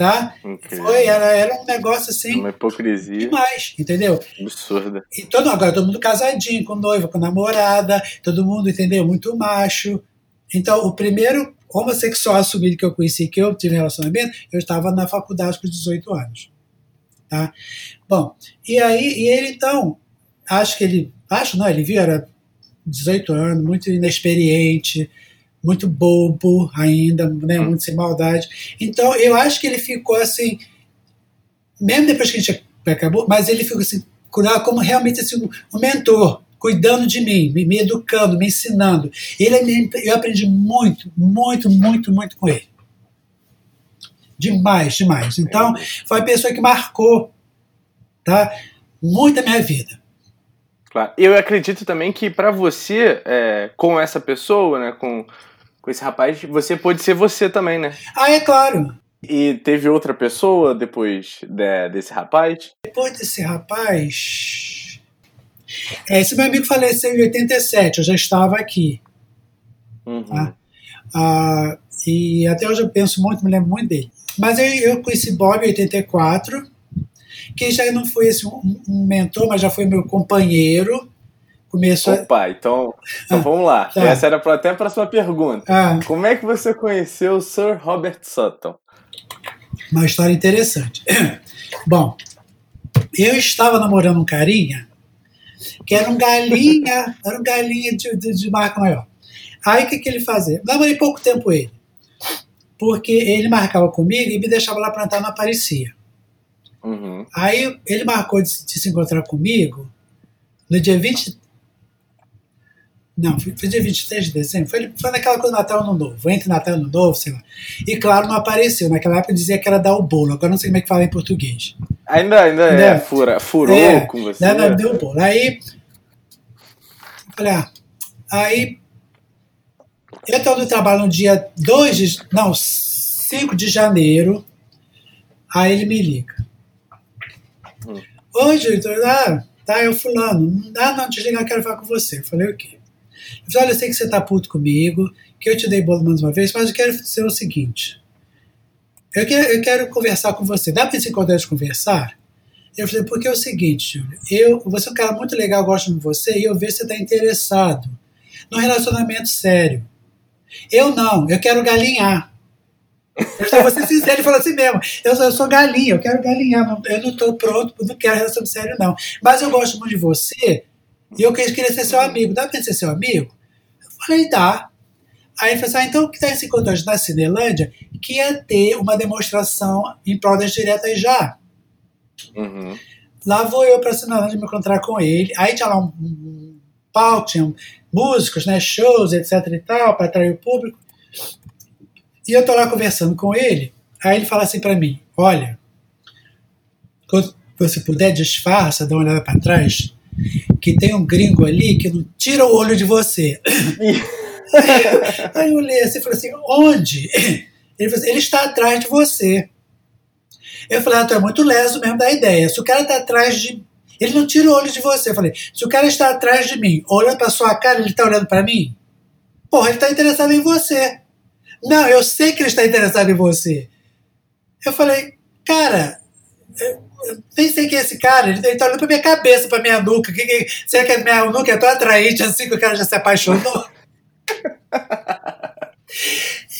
Tá? Foi, era, era um negócio assim. Uma hipocrisia. Demais, entendeu? Absurda. E todo, agora todo mundo casadinho, com noiva, com namorada, todo mundo, entendeu? Muito macho. Então, o primeiro homossexual assumido que eu conheci, que eu tive relacionamento, eu estava na faculdade com 18 anos. Tá? Bom, e aí, e ele então, acho que ele, acho não, ele viu, era 18 anos, muito inexperiente, muito bobo ainda, né, hum. muito sem maldade. Então, eu acho que ele ficou assim, mesmo depois que a gente acabou, mas ele ficou assim, como realmente assim, um mentor, cuidando de mim, me, educando, me ensinando. Ele, eu aprendi muito, muito, muito, muito com ele. Demais, demais. Então, foi a pessoa que marcou tá, muito a minha vida. Claro. Eu acredito também que para você, é, com essa pessoa, né, com com esse rapaz, você pode ser você também, né? Ah, é claro. E teve outra pessoa depois de, desse rapaz? Depois desse rapaz. É, esse meu amigo faleceu em 87, eu já estava aqui. Uhum. Tá? Ah, e até hoje eu penso muito, me lembro muito dele. Mas eu, eu conheci Bob em 84, que já não foi assim, um, um mentor, mas já foi meu companheiro começou Opa, então, então ah, vamos lá. Tá. Essa era até para sua pergunta. Ah. Como é que você conheceu o Sir Robert Sutton? Uma história interessante. Bom, eu estava namorando um carinha que era um galinha, era um galinha de, de, de marca maior. Aí o que, que ele fazia? Namorei pouco tempo ele. Porque ele marcava comigo e me deixava lá plantar, não aparecia. Uhum. Aí ele marcou de, de, se encontrar comigo no dia 20, não, foi, dia 23 de dezembro. Foi, foi naquela coisa do Natal Ano Novo. Entre Natal Ano Novo, sei lá. E claro, não apareceu. Naquela época dizia que era dar o bolo. Agora não sei como é que fala em português. Ainda, ainda é, é fura, furou é, com você. Não, não, deu o bolo. Aí. Falei, ah. Aí. Eu estou no trabalho no dia 2 de. Não, 5 de janeiro. Aí ele me liga. Hum. Oi, diretor. Ah, tá, eu fulano. Ah, não, desliga, eu quero falar com você. Eu falei, o quê? Olha, eu sei que você tá puto comigo, que eu te dei bolo mais uma vez, mas eu quero dizer o seguinte. Eu quero, eu quero conversar com você. Dá para se encontrar de conversar? Eu falei, porque é o seguinte, Júlio, eu, você é um cara muito legal, gosto de você, e eu vejo que você está interessado num relacionamento sério. Eu não, eu quero galinhar. Eu vou ser sincero e falar assim mesmo. Eu sou, eu sou galinha, eu quero galinhar. Eu não estou pronto, não quero relacionamento sério, não. Mas eu gosto muito de você e eu queria ser seu amigo. Dá pra ser seu amigo? Eu falei, dá. Aí ele falou assim, ah, então o que está se encontrando na Cinelândia que ia ter uma demonstração em prol das diretas já. Uhum. Lá vou eu para a Cinelândia me encontrar com ele. Aí tinha lá um, um palco, tinha músicos, né, shows, etc e tal, para atrair o público. E eu tô lá conversando com ele. Aí ele fala assim para mim: Olha, quando você puder, disfarça, dá uma olhada para trás que tem um gringo ali que não tira o olho de você. aí eu olhei assim e falei assim, onde? Ele falou assim, ele está atrás de você. Eu falei, ah, tu é muito leso mesmo da ideia. Se o cara está atrás de. Ele não tira o olho de você. Eu falei, se o cara está atrás de mim, olhando para sua cara, ele está olhando para mim? Porra, ele está interessado em você. Não, eu sei que ele está interessado em você. Eu falei, cara, eu nem sei quem é esse cara, ele, ele tá olhando pra minha cabeça, pra minha nuca. Que, que, será que a minha nuca é tão atraente assim que o cara já se apaixonou?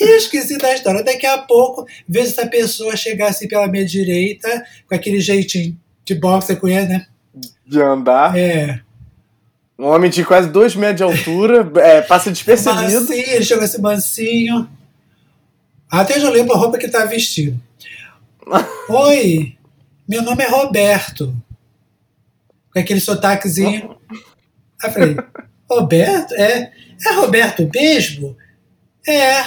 E esqueci da história. Daqui a pouco, vejo essa pessoa chegar assim pela minha direita, com aquele jeitinho de boxe, você conhece, né? De andar. É. Um homem de quase dois metros de altura, é, passa despercebido. Mansinho, ele chegou assim, mansinho. Até já lembro a roupa que ele estava vestido. Oi, meu nome é Roberto. Com aquele sotaquezinho. Aí eu falei, Roberto? É, é Roberto mesmo? É.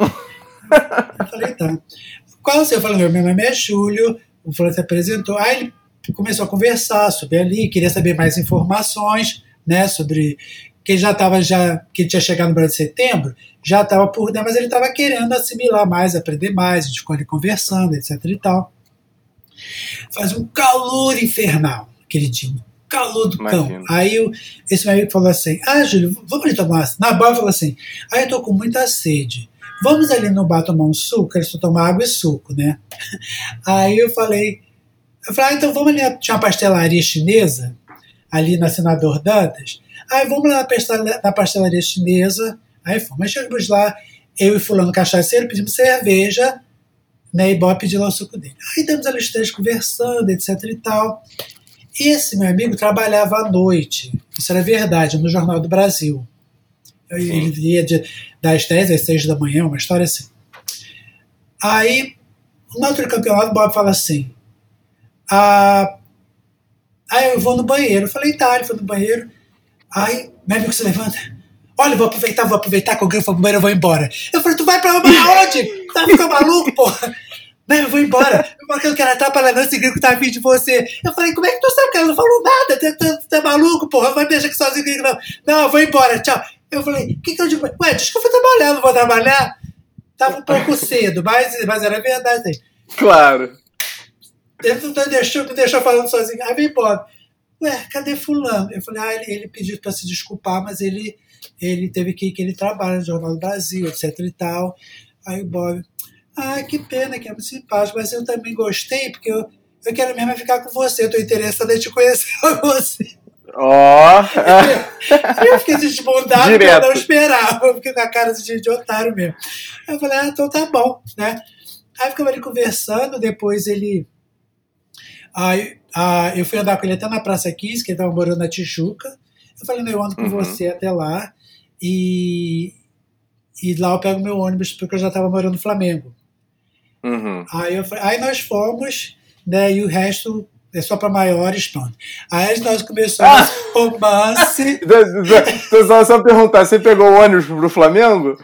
Eu falei, tá. Qual o seu? Eu falei, meu nome é Júlio. O fulano se apresentou. Aí ele começou a conversar sobre ali, queria saber mais informações, né, sobre que já estava já que tinha chegado no Brasil em setembro, já estava por dentro, mas ele estava querendo assimilar mais, aprender mais, a gente ficou ali conversando, etc e tal. Faz um calor infernal aquele dia, um calor do cão. Aí eu, esse meu amigo falou assim: Ah, Júlio, vamos ali tomar. Na barra falou assim: Ah, eu tô com muita sede. Vamos ali no bar tomar um suco? Eles tomar água e suco, né? Aí eu falei: eu falei, ah, então vamos ali, tinha uma pastelaria chinesa, ali na Senador Dantas. Aí vamos lá na pastelaria, na pastelaria chinesa. Aí fomos. Aí chegamos lá, eu e fulano cachaceiro pedimos cerveja, né, e Bob pediu lá o suco dele. Aí damos ali os três conversando, etc e tal. Esse meu amigo trabalhava à noite, isso era verdade, no Jornal do Brasil. Ele ia de, das 10 às 6 da manhã, uma história assim. Aí, no outro campeonato, Bob fala assim: ah, aí eu vou no banheiro. Eu falei, tá, ele foi no banheiro. Aí, meu amigo se levanta. Olha, vou aproveitar, vou aproveitar que alguém foi pro banheiro, eu vou embora. Eu falei, tu vai pra onde? Tá ficando maluco, porra? Não, eu vou embora. Eu quero atrapalhar esse gringo que tá vindo de você. Eu falei, como é que tu sabe que ela não falou nada? Tu, é maluco, porra? Vai deixar que sozinho gringo, não. Não, eu vou embora, tchau. Eu falei, o que, que eu digo? Ué, diz que eu vou trabalhar, não vou trabalhar? Tava um pouco cedo, mas, mas era verdade. Claro. Ele não deixou, me deixou falando sozinho. Aí vem Bob. Ué, cadê fulano? Eu falei, ah, ele, ele pediu para se desculpar, mas ele, ele teve que que ele trabalha no Jornal do Brasil, etc e tal. Aí o Bob, ah, que pena que é muito simpático, mas eu também gostei, porque eu, eu quero mesmo ficar com você, eu tô interessado em te conhecer você. Ó! Oh. eu fiquei desbondado porque eu não esperava, eu fiquei com a cara de, de otário mesmo. Aí eu falei, ah, então tá bom, né? Aí ficamos ali conversando, depois ele Aí, ah, eu fui andar com ele até na Praça 15, que ele estava morando na Tijuca. Eu falei, eu ando com uhum. você até lá. E, e lá eu pego meu ônibus, porque eu já estava morando no Flamengo. Uhum. Aí, eu, aí nós fomos, né, e o resto é só para maiores, pronto. Aí nós começamos ah! romance. só, só perguntar, você pegou o ônibus pro Flamengo?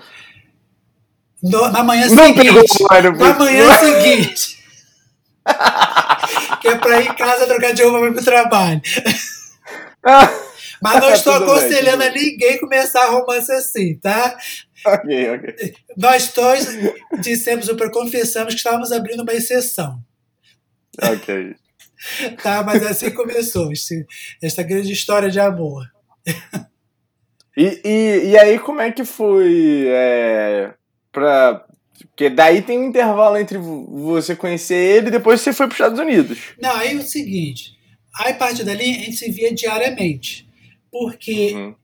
No, na manhã Não seguinte. Pegou o ônibus. Na manhã seguinte. que é para ir em casa trocar de roupa para pro trabalho. Mas não estou aconselhando bem, a ninguém começar romance assim, tá? Ok, ok. Nós dois dissemos, confessamos que estávamos abrindo uma exceção. Ok. tá, mas assim começou esse, essa grande história de amor. E, e, e aí, como é que foi é, para porque daí tem um intervalo entre você conhecer ele e depois você foi para os Estados Unidos. Não, aí é o seguinte. Aí, a partir dali, a gente se via diariamente. Porque uhum.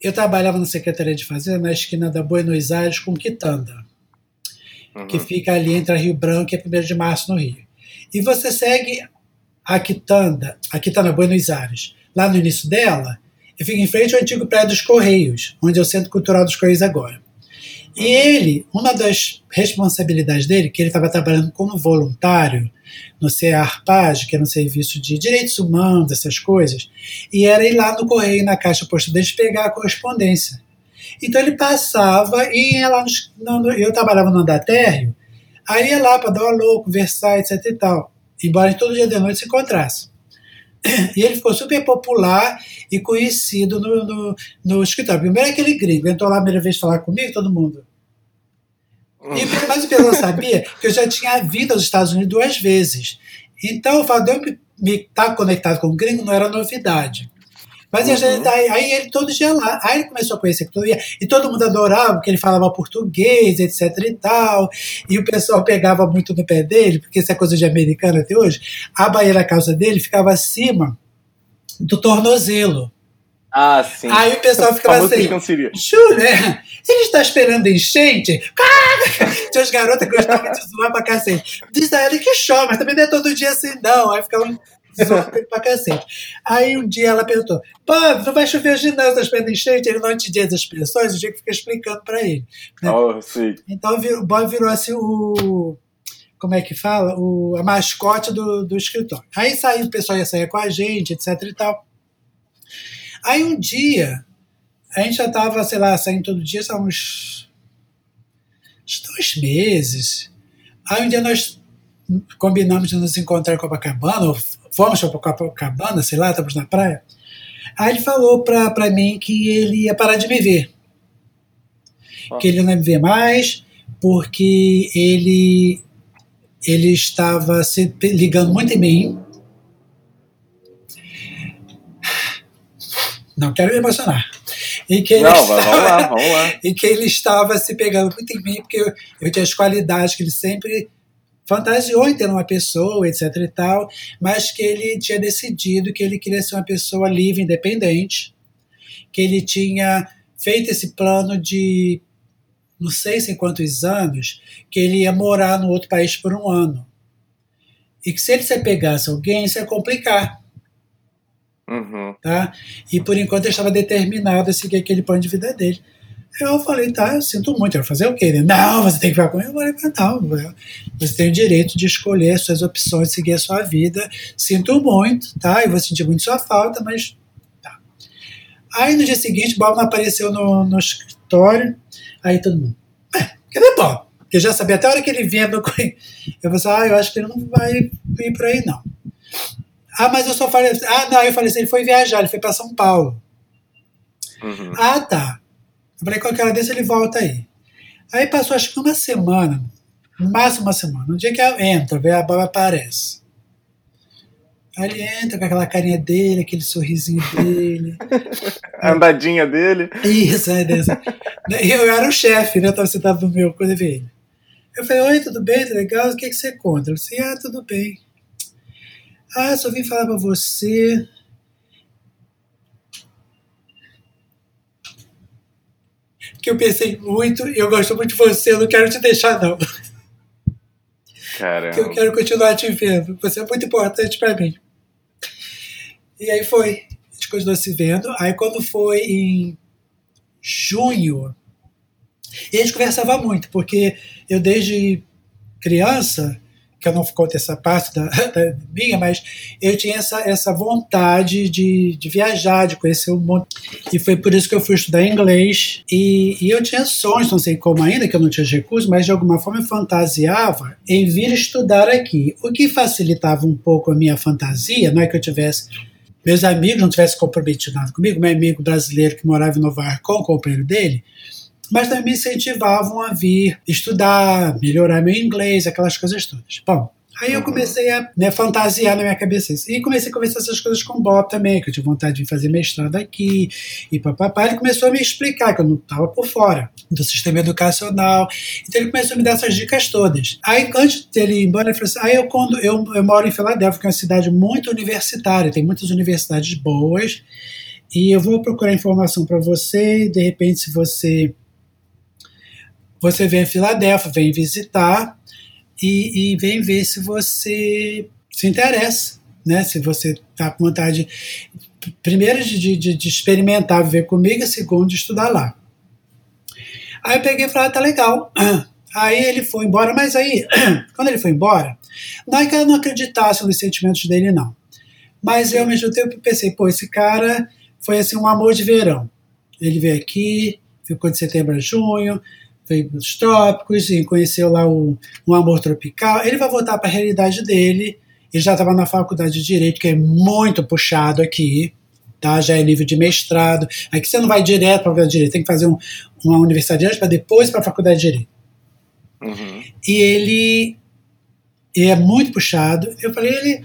eu trabalhava na Secretaria de Fazenda, na esquina da Buenos Aires com Quitanda, uhum. que fica ali entre Rio Branco e 1 de Março, no Rio. E você segue a Quitanda, a Quitanda Buenos Aires, lá no início dela, e fica em frente ao antigo prédio dos Correios, onde é o Centro Cultural dos Correios agora. E ele, uma das responsabilidades dele, que ele estava trabalhando como voluntário no CEARPAG, que era um serviço de direitos humanos, essas coisas, e era ir lá no correio, na caixa postal deles, pegar a correspondência. Então ele passava e ia lá, no, eu trabalhava no andar térreo, aí ia lá para dar um alô, conversar, etc e tal, embora todo dia de noite se encontrasse. E ele ficou super popular e conhecido no, no, no escritório. Primeiro aquele gringo, entrou lá a primeira vez falar comigo, todo mundo. E, mas o pessoal sabia que eu já tinha vindo aos Estados Unidos duas vezes. Então o fato de eu me estar conectado com o gringo não era novidade. Mas uhum. aí, aí, ele todo dia lá. Aí ele começou a conhecer todo dia. E todo mundo adorava, porque ele falava português, etc e tal. E o pessoal pegava muito no pé dele, porque isso é coisa de americano até hoje. A baía da calça dele ficava acima do tornozelo. Ah, sim. Aí o pessoal ficava assim, Júlio, né? ele está esperando enchente? Tinha as garotas que gostavam de zoar pra cacete. Diz a ele que chove, mas também não é todo dia assim, não. Aí ficavam zoando pra cacete. Aí um dia ela perguntou, pô, não vai chover hoje não, está esperando enchente? Ele não entendia as expressões, o dia que fica explicando pra ele. Né? Oh, sim. Então o Bob virou assim o como é que fala? O, a mascote do, do escritório. Aí saiu, o pessoal ia sair com a gente, etc e tal. Aí um dia, a gente já estava, sei lá, saindo todo dia, há uns, uns dois meses. Aí um dia nós combinamos de nos encontrar em Copacabana, ou fomos para Copacabana, sei lá, estávamos na praia. Aí ele falou para mim que ele ia parar de me ver. Ah. Que ele não ia me ver mais, porque ele ele estava se ligando muito em mim. Não quero me emocionar. E que ele Não, estava, vamos lá, vamos lá. E que ele estava se pegando muito em mim, porque eu, eu tinha as qualidades que ele sempre fantasiou em ter uma pessoa, etc e tal, mas que ele tinha decidido que ele queria ser uma pessoa livre, independente, que ele tinha feito esse plano de não sei se em quantos anos, que ele ia morar no outro país por um ano. E que se ele se pegasse alguém, isso ia complicar. Uhum. Tá? E por enquanto ele estava determinado a seguir aquele plano de vida dele. Eu falei, tá, eu sinto muito. Eu vou fazer o quê? Ele, não, você tem que ficar comigo. Eu falei, não, você tem o direito de escolher as suas opções, seguir a sua vida. Sinto muito, tá? E vou sentir muito sua falta, mas tá. Aí no dia seguinte, Bob apareceu no, no escritório. Aí todo mundo, é, cadê Bob? Porque eu já sabia até a hora que ele vinha. Eu falei assim, ah, eu acho que ele não vai ir por aí, não. Ah, mas eu só falei. Ah, não, eu falei assim, ele foi viajar, ele foi para São Paulo. Uhum. Ah, tá. Eu falei, qualquer hora desse ele volta aí. Aí passou acho que uma semana, no máximo uma semana. No dia que entra, vê a Bob aparece. Aí ele entra com aquela carinha dele, aquele sorrisinho dele. a andadinha dele. Isso, é dessa. Eu era o chefe, né? Eu tava sentado no meu quando eu vi ele. Eu falei, oi, tudo bem? Tudo legal? O que, é que você conta? Ele disse, ah, tudo bem. Ah, só vim falar pra você. Que eu pensei muito e eu gosto muito de você, eu não quero te deixar, não. Caramba. Que eu quero continuar te vendo. Você é muito importante para mim. E aí foi. A gente continuou se vendo. Aí quando foi em junho, e a gente conversava muito, porque eu desde criança, que eu não conto essa parte da, da, minha, mas eu tinha essa, essa vontade de, de viajar, de conhecer o mundo. E foi por isso que eu fui estudar inglês. E, e eu tinha sonhos, não sei como ainda, que eu não tinha recursos, mas de alguma forma eu fantasiava em vir estudar aqui. O que facilitava um pouco a minha fantasia, não é que eu tivesse meus amigos não tivessem comprometido nada comigo, meu amigo brasileiro que morava em Nova York com o companheiro dele, mas também me incentivavam a vir estudar, melhorar meu inglês, aquelas coisas todas. Bom, Aí eu comecei a né, fantasiar na minha cabeça. E comecei a conversar essas coisas com o Bob também, que eu tinha vontade de fazer mestrado aqui, e papapá. Ele começou a me explicar que eu não estava por fora do sistema educacional. Então ele começou a me dar essas dicas todas. Aí antes dele ir embora, ele falou assim: aí eu, quando, eu, eu moro em Filadélfia, que é uma cidade muito universitária, tem muitas universidades boas, e eu vou procurar informação para você, e de repente, se você. Você vem a Filadélfia, vem visitar, e, e vem ver se você se interessa, né? Se você está com vontade, primeiro, de, de, de experimentar viver comigo, e segundo, de estudar lá. Aí eu peguei e falei, ah, tá legal. Aí ele foi embora, mas aí, quando ele foi embora, não é que eu não acreditasse nos sentimentos dele, não. Mas eu, ao mesmo tempo, pensei, pô, esse cara foi assim um amor de verão. Ele veio aqui, ficou de setembro a junho, veio dos trópicos e conheceu lá o, o amor tropical. Ele vai voltar para a realidade dele. Ele já estava na faculdade de Direito, que é muito puxado aqui, tá? já é nível de mestrado. Aqui você não vai direto para a faculdade de Direito, tem que fazer um, uma universidade antes para depois para a faculdade de Direito. Uhum. E ele, ele é muito puxado. Eu falei, ele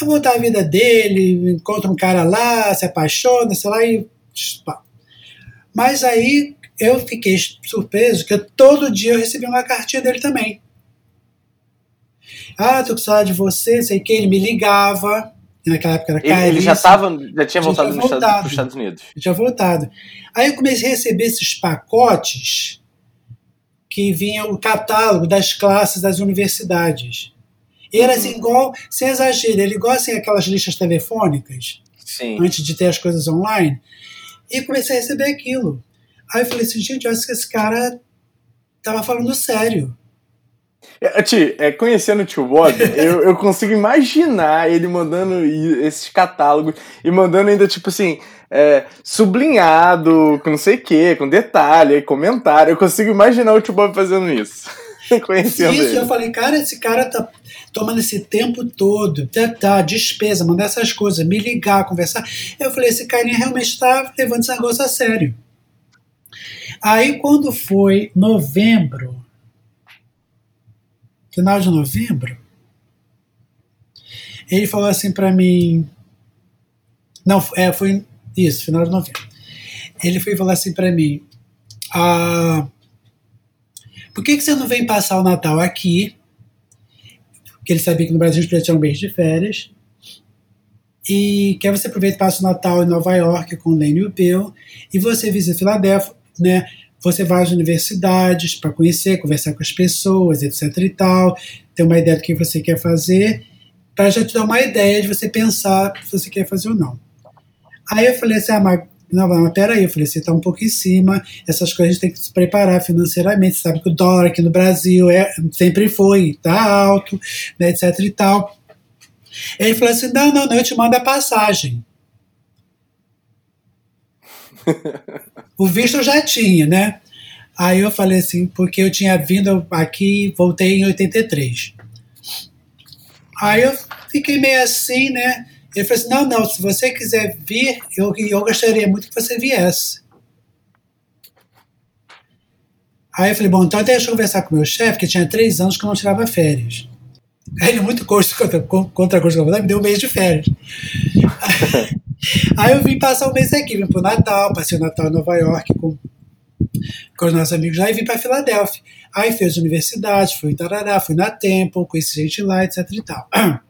vai voltar a vida dele, encontra um cara lá, se apaixona, sei lá, e. Mas aí eu fiquei surpreso que todo dia eu recebi uma cartinha dele também. Ah, tô com saudade de você, sei que ele me ligava. que naquela época era caríssimo. Ele já, tava, já tinha voltado já voltado, para os Estados Unidos. Já tinha voltado. Aí eu comecei a receber esses pacotes que vinham o catálogo das classes das universidades. E era assim, uhum. igual, sem exagero, ele igual assim aquelas listas telefônicas, Sim. antes de ter as coisas online. E comecei a receber aquilo. Aí eu falei assim, gente, eu acho que esse cara tava falando sério. É, Ti, é, conhecendo o tio Bob, eu, eu consigo imaginar ele mandando esses catálogos e mandando ainda, tipo assim, é, sublinhado, com não sei o que, com detalhe, comentário. Eu consigo imaginar o tio Bob fazendo isso. conhecendo isso, ele. eu falei, cara, esse cara tá tomando esse tempo todo, tá, tá, despesa, mandar essas coisas, me ligar, conversar. Eu falei, esse carinha realmente está levando esse negócio a sério. Aí quando foi novembro, final de novembro, ele falou assim para mim, não, é, foi isso, final de novembro. Ele foi falar assim para mim, ah, por que, que você não vem passar o Natal aqui? Porque ele sabia que no Brasil podia tirar um mês de férias. E quer você aproveita e passa o Natal em Nova York com o Lane e o Bill, e você visita Filadélfia, né? Você vai às universidades para conhecer, conversar com as pessoas, etc e tal, ter uma ideia do que você quer fazer, para já te dar uma ideia de você pensar se você quer fazer ou não. Aí eu falei assim, ah, mas não, mas peraí, eu falei, você está um pouco em cima, essas coisas a gente tem que se preparar financeiramente, você sabe que o dólar aqui no Brasil é, sempre foi, está alto, né, etc e tal. Ele falou assim, não, não, não, eu te mando a passagem. o visto eu já tinha, né? Aí eu falei assim, porque eu tinha vindo aqui, voltei em 83. Aí eu fiquei meio assim, né? Ele falou assim: não, não, se você quiser vir, eu, eu gostaria muito que você viesse. Aí eu falei: bom, então deixa eu conversar com meu chefe, que tinha três anos que eu não tirava férias. Ele, muito contra, contra a coisa que eu me deu um mês de férias. Aí eu vim passar um mês aqui, vim pro Natal, passei o Natal em Nova York com, com os nossos amigos lá e vim para Filadélfia. Aí fez universidade, fui em Tarará, fui na Temple, conheci gente lá, etc e tal.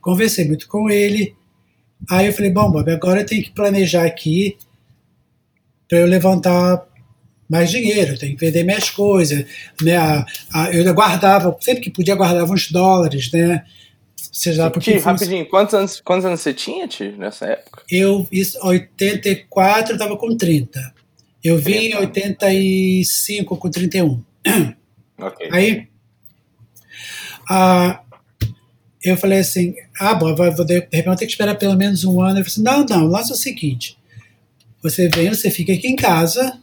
Conversei muito com ele. Aí eu falei, bom, Bob, agora eu tenho que planejar aqui para eu levantar mais dinheiro, eu tenho que vender minhas coisas, né? Eu guardava, sempre que podia guardava uns dólares, né? Seja porque rapidinho, quantos anos, quantos anos você tinha, Ti, nessa época? Eu, isso, 84, eu tava com 30. Eu vim em 85 com 31. Ok. Aí, a, eu falei assim, ah, bom, vou, vou, de repente vou ter que esperar pelo menos um ano. Ele falou assim, não, não, lança o seguinte, você vem, você fica aqui em casa,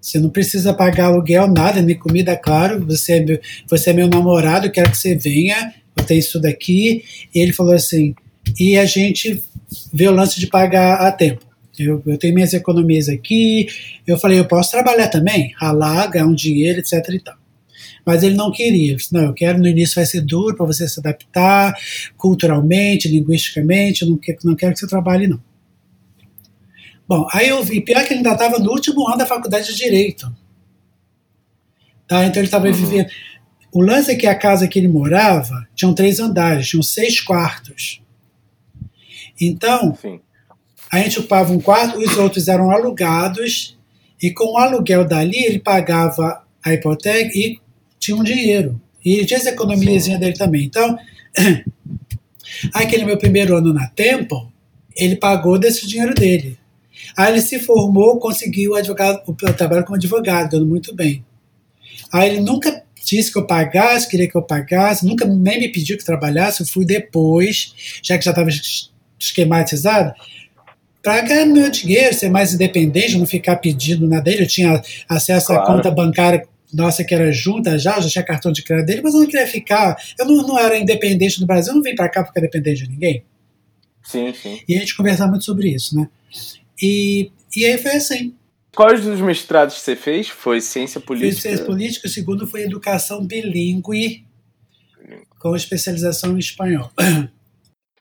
você não precisa pagar aluguel, nada, nem comida, claro, você é meu, você é meu namorado, quero que você venha, tenho isso daqui. E ele falou assim, e a gente vê o lance de pagar a tempo. Eu, eu tenho minhas economias aqui, eu falei, eu posso trabalhar também, ralar, ganhar um dinheiro, etc e tal. Mas ele não queria. Ele disse, não, eu quero, no início vai ser duro para você se adaptar culturalmente, linguisticamente, eu não, quero, não quero que você trabalhe, não. Bom, aí eu vi, pior que ele ainda estava no último ano da faculdade de Direito. Tá? Então ele estava uhum. vivendo. O lance é que a casa que ele morava tinham três andares, tinham seis quartos. Então, Sim. a gente ocupava um quarto, os outros eram alugados, e com o aluguel dali ele pagava a hipoteca e tinha um dinheiro. E tinha essa economiazinha dele também. Então, aquele meu primeiro ano na Temple, ele pagou desse dinheiro dele. Aí ele se formou, conseguiu advogado, o trabalho como advogado, dando muito bem. Aí ele nunca disse que eu pagasse, queria que eu pagasse, nunca nem me pediu que trabalhasse, eu fui depois, já que já estava esquematizado, para ganhar meu dinheiro, ser mais independente, não ficar pedindo nada dele. Eu tinha acesso claro. à conta bancária nossa que era junta já, já tinha cartão de crédito dele, mas eu não queria ficar. Eu não, não era independente no Brasil, eu não vim para cá porque era dependente de ninguém. Sim, sim. E a gente conversava muito sobre isso, né? E, e aí foi assim. Quais dos mestrados que você fez? Foi ciência política? Fiz ciência política, o segundo foi educação bilíngue, com especialização em espanhol.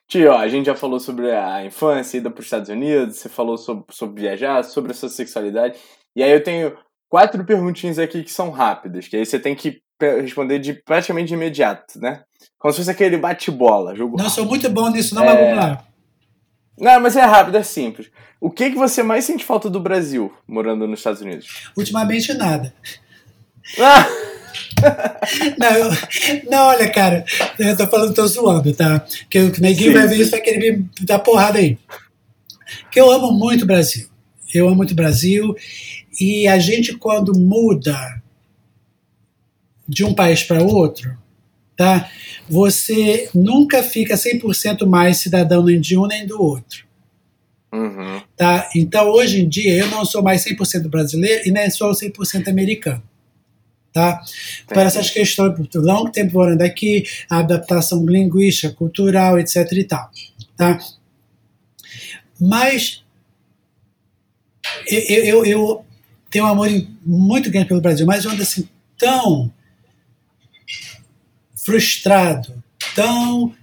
Tio, a gente já falou sobre a infância, ida para os Estados Unidos, você falou sobre, sobre viajar, sobre a sua sexualidade. E aí eu tenho quatro perguntinhas aqui que são rápidas, que aí você tem que responder de praticamente de imediato, né? Como se fosse aquele bate-bola. Jogo não, sou muito bom nisso, não, é... mas vamos lá. Não, mas é rápido, é simples. O que, que você mais sente falta do Brasil, morando nos Estados Unidos? Ultimamente, nada. Ah! não, eu, não, olha, cara, eu tô falando, tô zoando, tá? Que, que ninguém sim, vai ver isso, vai querer me dar porrada aí. Que eu amo muito o Brasil. Eu amo muito o Brasil. E a gente, quando muda de um país para outro, tá? Você nunca fica 100% mais cidadão nem de um nem do outro. Uhum. Tá? Então, hoje em dia, eu não sou mais 100% brasileiro e nem sou 100% americano. Tá? Por essas questões, por longo tempo morando aqui, a adaptação linguística, cultural, etc e tal. Tá? Mas eu, eu, eu tenho um amor muito grande pelo Brasil, mas eu ando assim tão frustrado, tão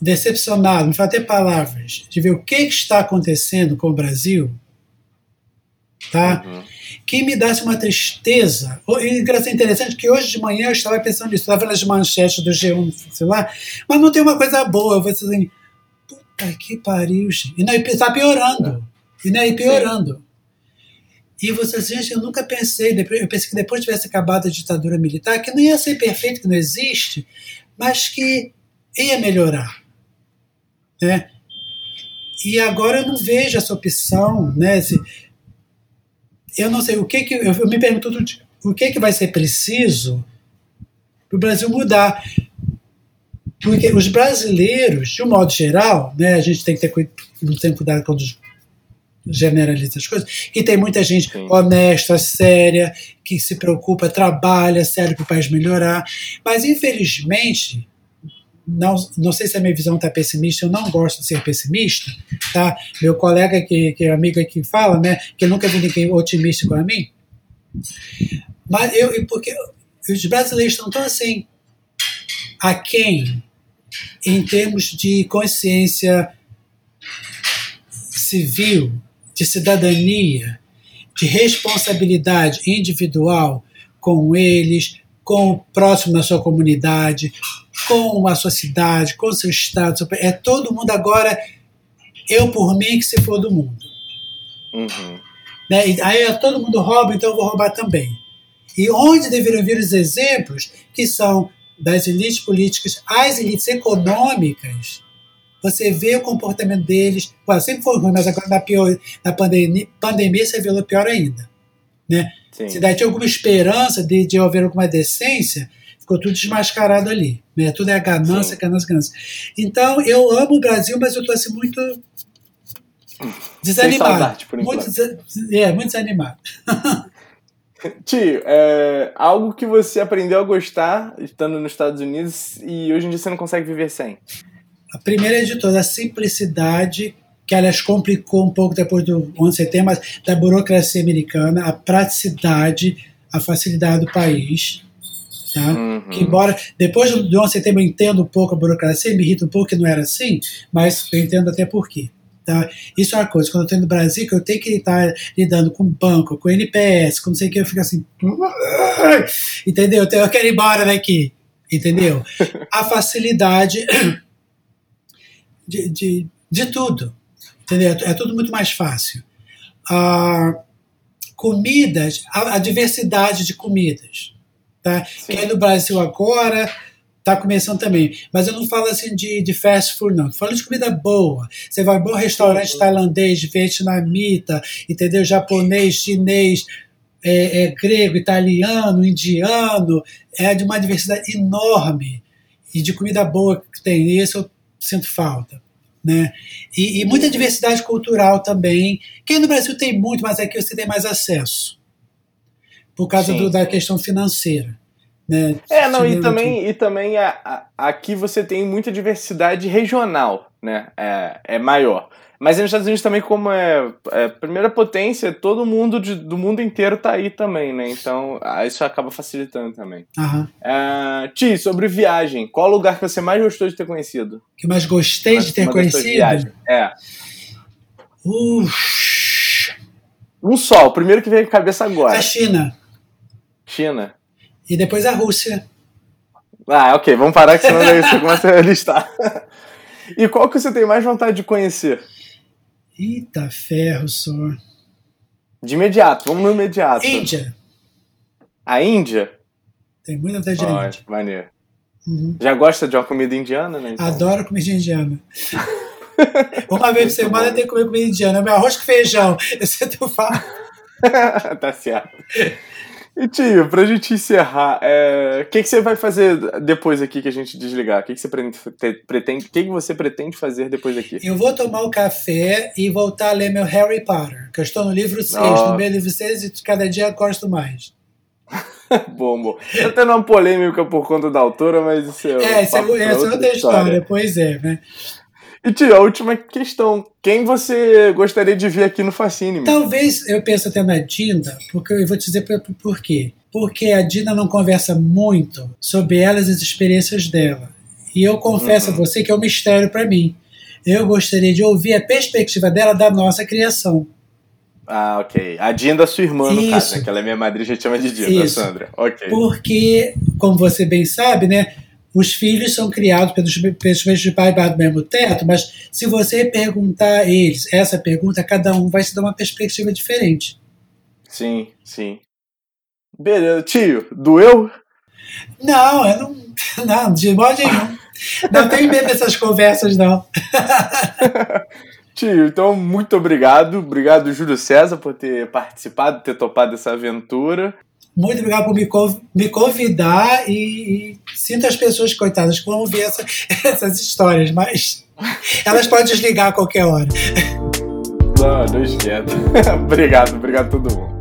decepcionado, me faltam até palavras, de ver o que, está acontecendo com o Brasil, tá? Uhum. Que me dá uma tristeza. E interessante que hoje de manhã eu estava pensando nisso, estava nas manchetes do G1, sei lá, mas não tem uma coisa boa. Eu vou assim, puta que pariu, gente. E não, está piorando. E não, e piorando. Sim. E você, gente, eu nunca pensei, eu pensei que depois tivesse acabado a ditadura militar, que não ia ser perfeito, que não existe, mas que ia melhorar. Né? E agora eu não vejo essa opção, né? Eu não sei o que que eu, me pergunto o que que vai ser preciso para o Brasil mudar, porque os brasileiros, de um modo geral, né, a gente tem que ter, tem que cuidado quando generaliza as coisas, e tem muita gente Sim. honesta, séria, que se preocupa, trabalha sério para o país melhorar, mas infelizmente não, não sei se a minha visão está pessimista, eu não gosto de ser pessimista, tá? Meu colega que, que é amigo aqui fala, né, que nunca vi ninguém otimista com mim, mas eu, porque os brasileiros estão tão assim, a quem, em termos de consciência civil, de cidadania, de responsabilidade individual com eles, com o próximo da sua comunidade, com a sua cidade, com o seu estado. É todo mundo agora, eu por mim que se for do mundo. Uhum. Né? E aí todo mundo rouba, então eu vou roubar também. E onde deveriam vir os exemplos que são das elites políticas às elites econômicas, você vê o comportamento deles. Pô, sempre foi ruim, mas agora na, pior, na pandemia, pandemia você viu pior ainda. Né? Se daí tinha alguma esperança de, de haver alguma decência, ficou tudo desmascarado ali. Né? Tudo é ganância, Sim. ganância, ganância. Então, eu amo o Brasil, mas eu estou assim, muito desanimado. Saudade, muito, é, muito desanimado. Tio, é algo que você aprendeu a gostar estando nos Estados Unidos e hoje em dia você não consegue viver sem? A primeira de todas, a simplicidade, que aliás complicou um pouco depois do 11 de setembro, mas da burocracia americana, a praticidade, a facilidade do país. Tá? Uhum. Que embora depois do 11 de setembro eu entendo um pouco a burocracia, me irrita um pouco que não era assim, mas eu entendo até por quê. Tá? Isso é uma coisa, quando eu estou no Brasil, que eu tenho que estar lidando com banco, com NPS, com não sei o que, eu fico assim. Entendeu? Eu quero ir embora daqui. Entendeu? A facilidade de, de, de tudo. Entendeu? É tudo muito mais fácil. Ah, comidas, a, a, diversidade de comidas. Tá? Que aí no Brasil agora está começando também. Mas eu não falo assim de, de fast food, não. Eu falo de comida boa. Você vai a um bom restaurante uhum. tailandês, vietnamita, entendeu? Japonês, chinês, é, é, grego, italiano, indiano. É de uma diversidade enorme. E de comida boa que tem. Isso eu sinto falta. Né? E, e, muita diversidade cultural também, que no Brasil tem muito, mas aqui você tem mais acesso, por causa do, da questão financeira. Né? É, não, e também, e também a, a, aqui você tem muita diversidade regional, né? É, é maior. Mas nos Estados Unidos também, como é, é primeira potência, todo mundo de, do mundo inteiro tá aí também, né? Então, ah, isso acaba facilitando também. Uhum. É, Ti, sobre viagem, qual lugar que você mais gostou de ter conhecido? Que mais gostei mais, de ter conhecido? É. Ux. Um só, o primeiro que veio à cabeça agora. A China. China. E depois a Rússia. Ah, ok, vamos parar que senão daí você começa a listar. e qual que você tem mais vontade de conhecer? Eita ferro, senhor. De imediato, vamos no imediato. Índia. A Índia? Tem muita vontade de oh, Índia. Maneiro. Uhum. Já gosta de uma comida indiana, né? Então? Adoro comida indiana. uma vez por semana tem que comer comida indiana. Meu arroz com feijão. Esse é teu fato. tá certo. E tio, pra gente encerrar, o é... que, que você vai fazer depois aqui que a gente desligar? O que, que você pretende, que, que você pretende fazer depois daqui? Eu vou tomar um café e voltar a ler meu Harry Potter, que eu estou no livro 6, oh. no meu livro 6 e cada dia eu gosto mais. bom, bom. Tá tendo uma polêmica por conta da autora, mas isso é. É, essa é, é outra história. história, pois é, né? E tio, a última questão. Quem você gostaria de ver aqui no Fascine? Talvez eu pense até na Dinda, porque eu vou te dizer por, por quê. Porque a Dinda não conversa muito sobre elas e as experiências dela. E eu confesso uhum. a você que é um mistério para mim. Eu gostaria de ouvir a perspectiva dela da nossa criação. Ah, ok. A Dinda, sua irmã, no Isso. caso, né? Que ela é minha madrinha, a gente chama de Dinda, Isso. Sandra. Ok. Porque, como você bem sabe, né? Os filhos são criados pelos, pelos de pai do mesmo teto, mas se você perguntar a eles essa pergunta, cada um vai se dar uma perspectiva diferente. Sim, sim. Beleza. Tio, doeu? Não, eu não. Não, de modo nenhum. Não tenho medo dessas conversas, não. Tio, então muito obrigado. Obrigado, Júlio César, por ter participado, ter topado essa aventura. Muito obrigado por me, me convidar e, e, sinto as pessoas coitadas que vão ver essa, essas histórias, mas elas podem desligar a qualquer hora. Não, não esquenta. obrigado, obrigado a todo mundo.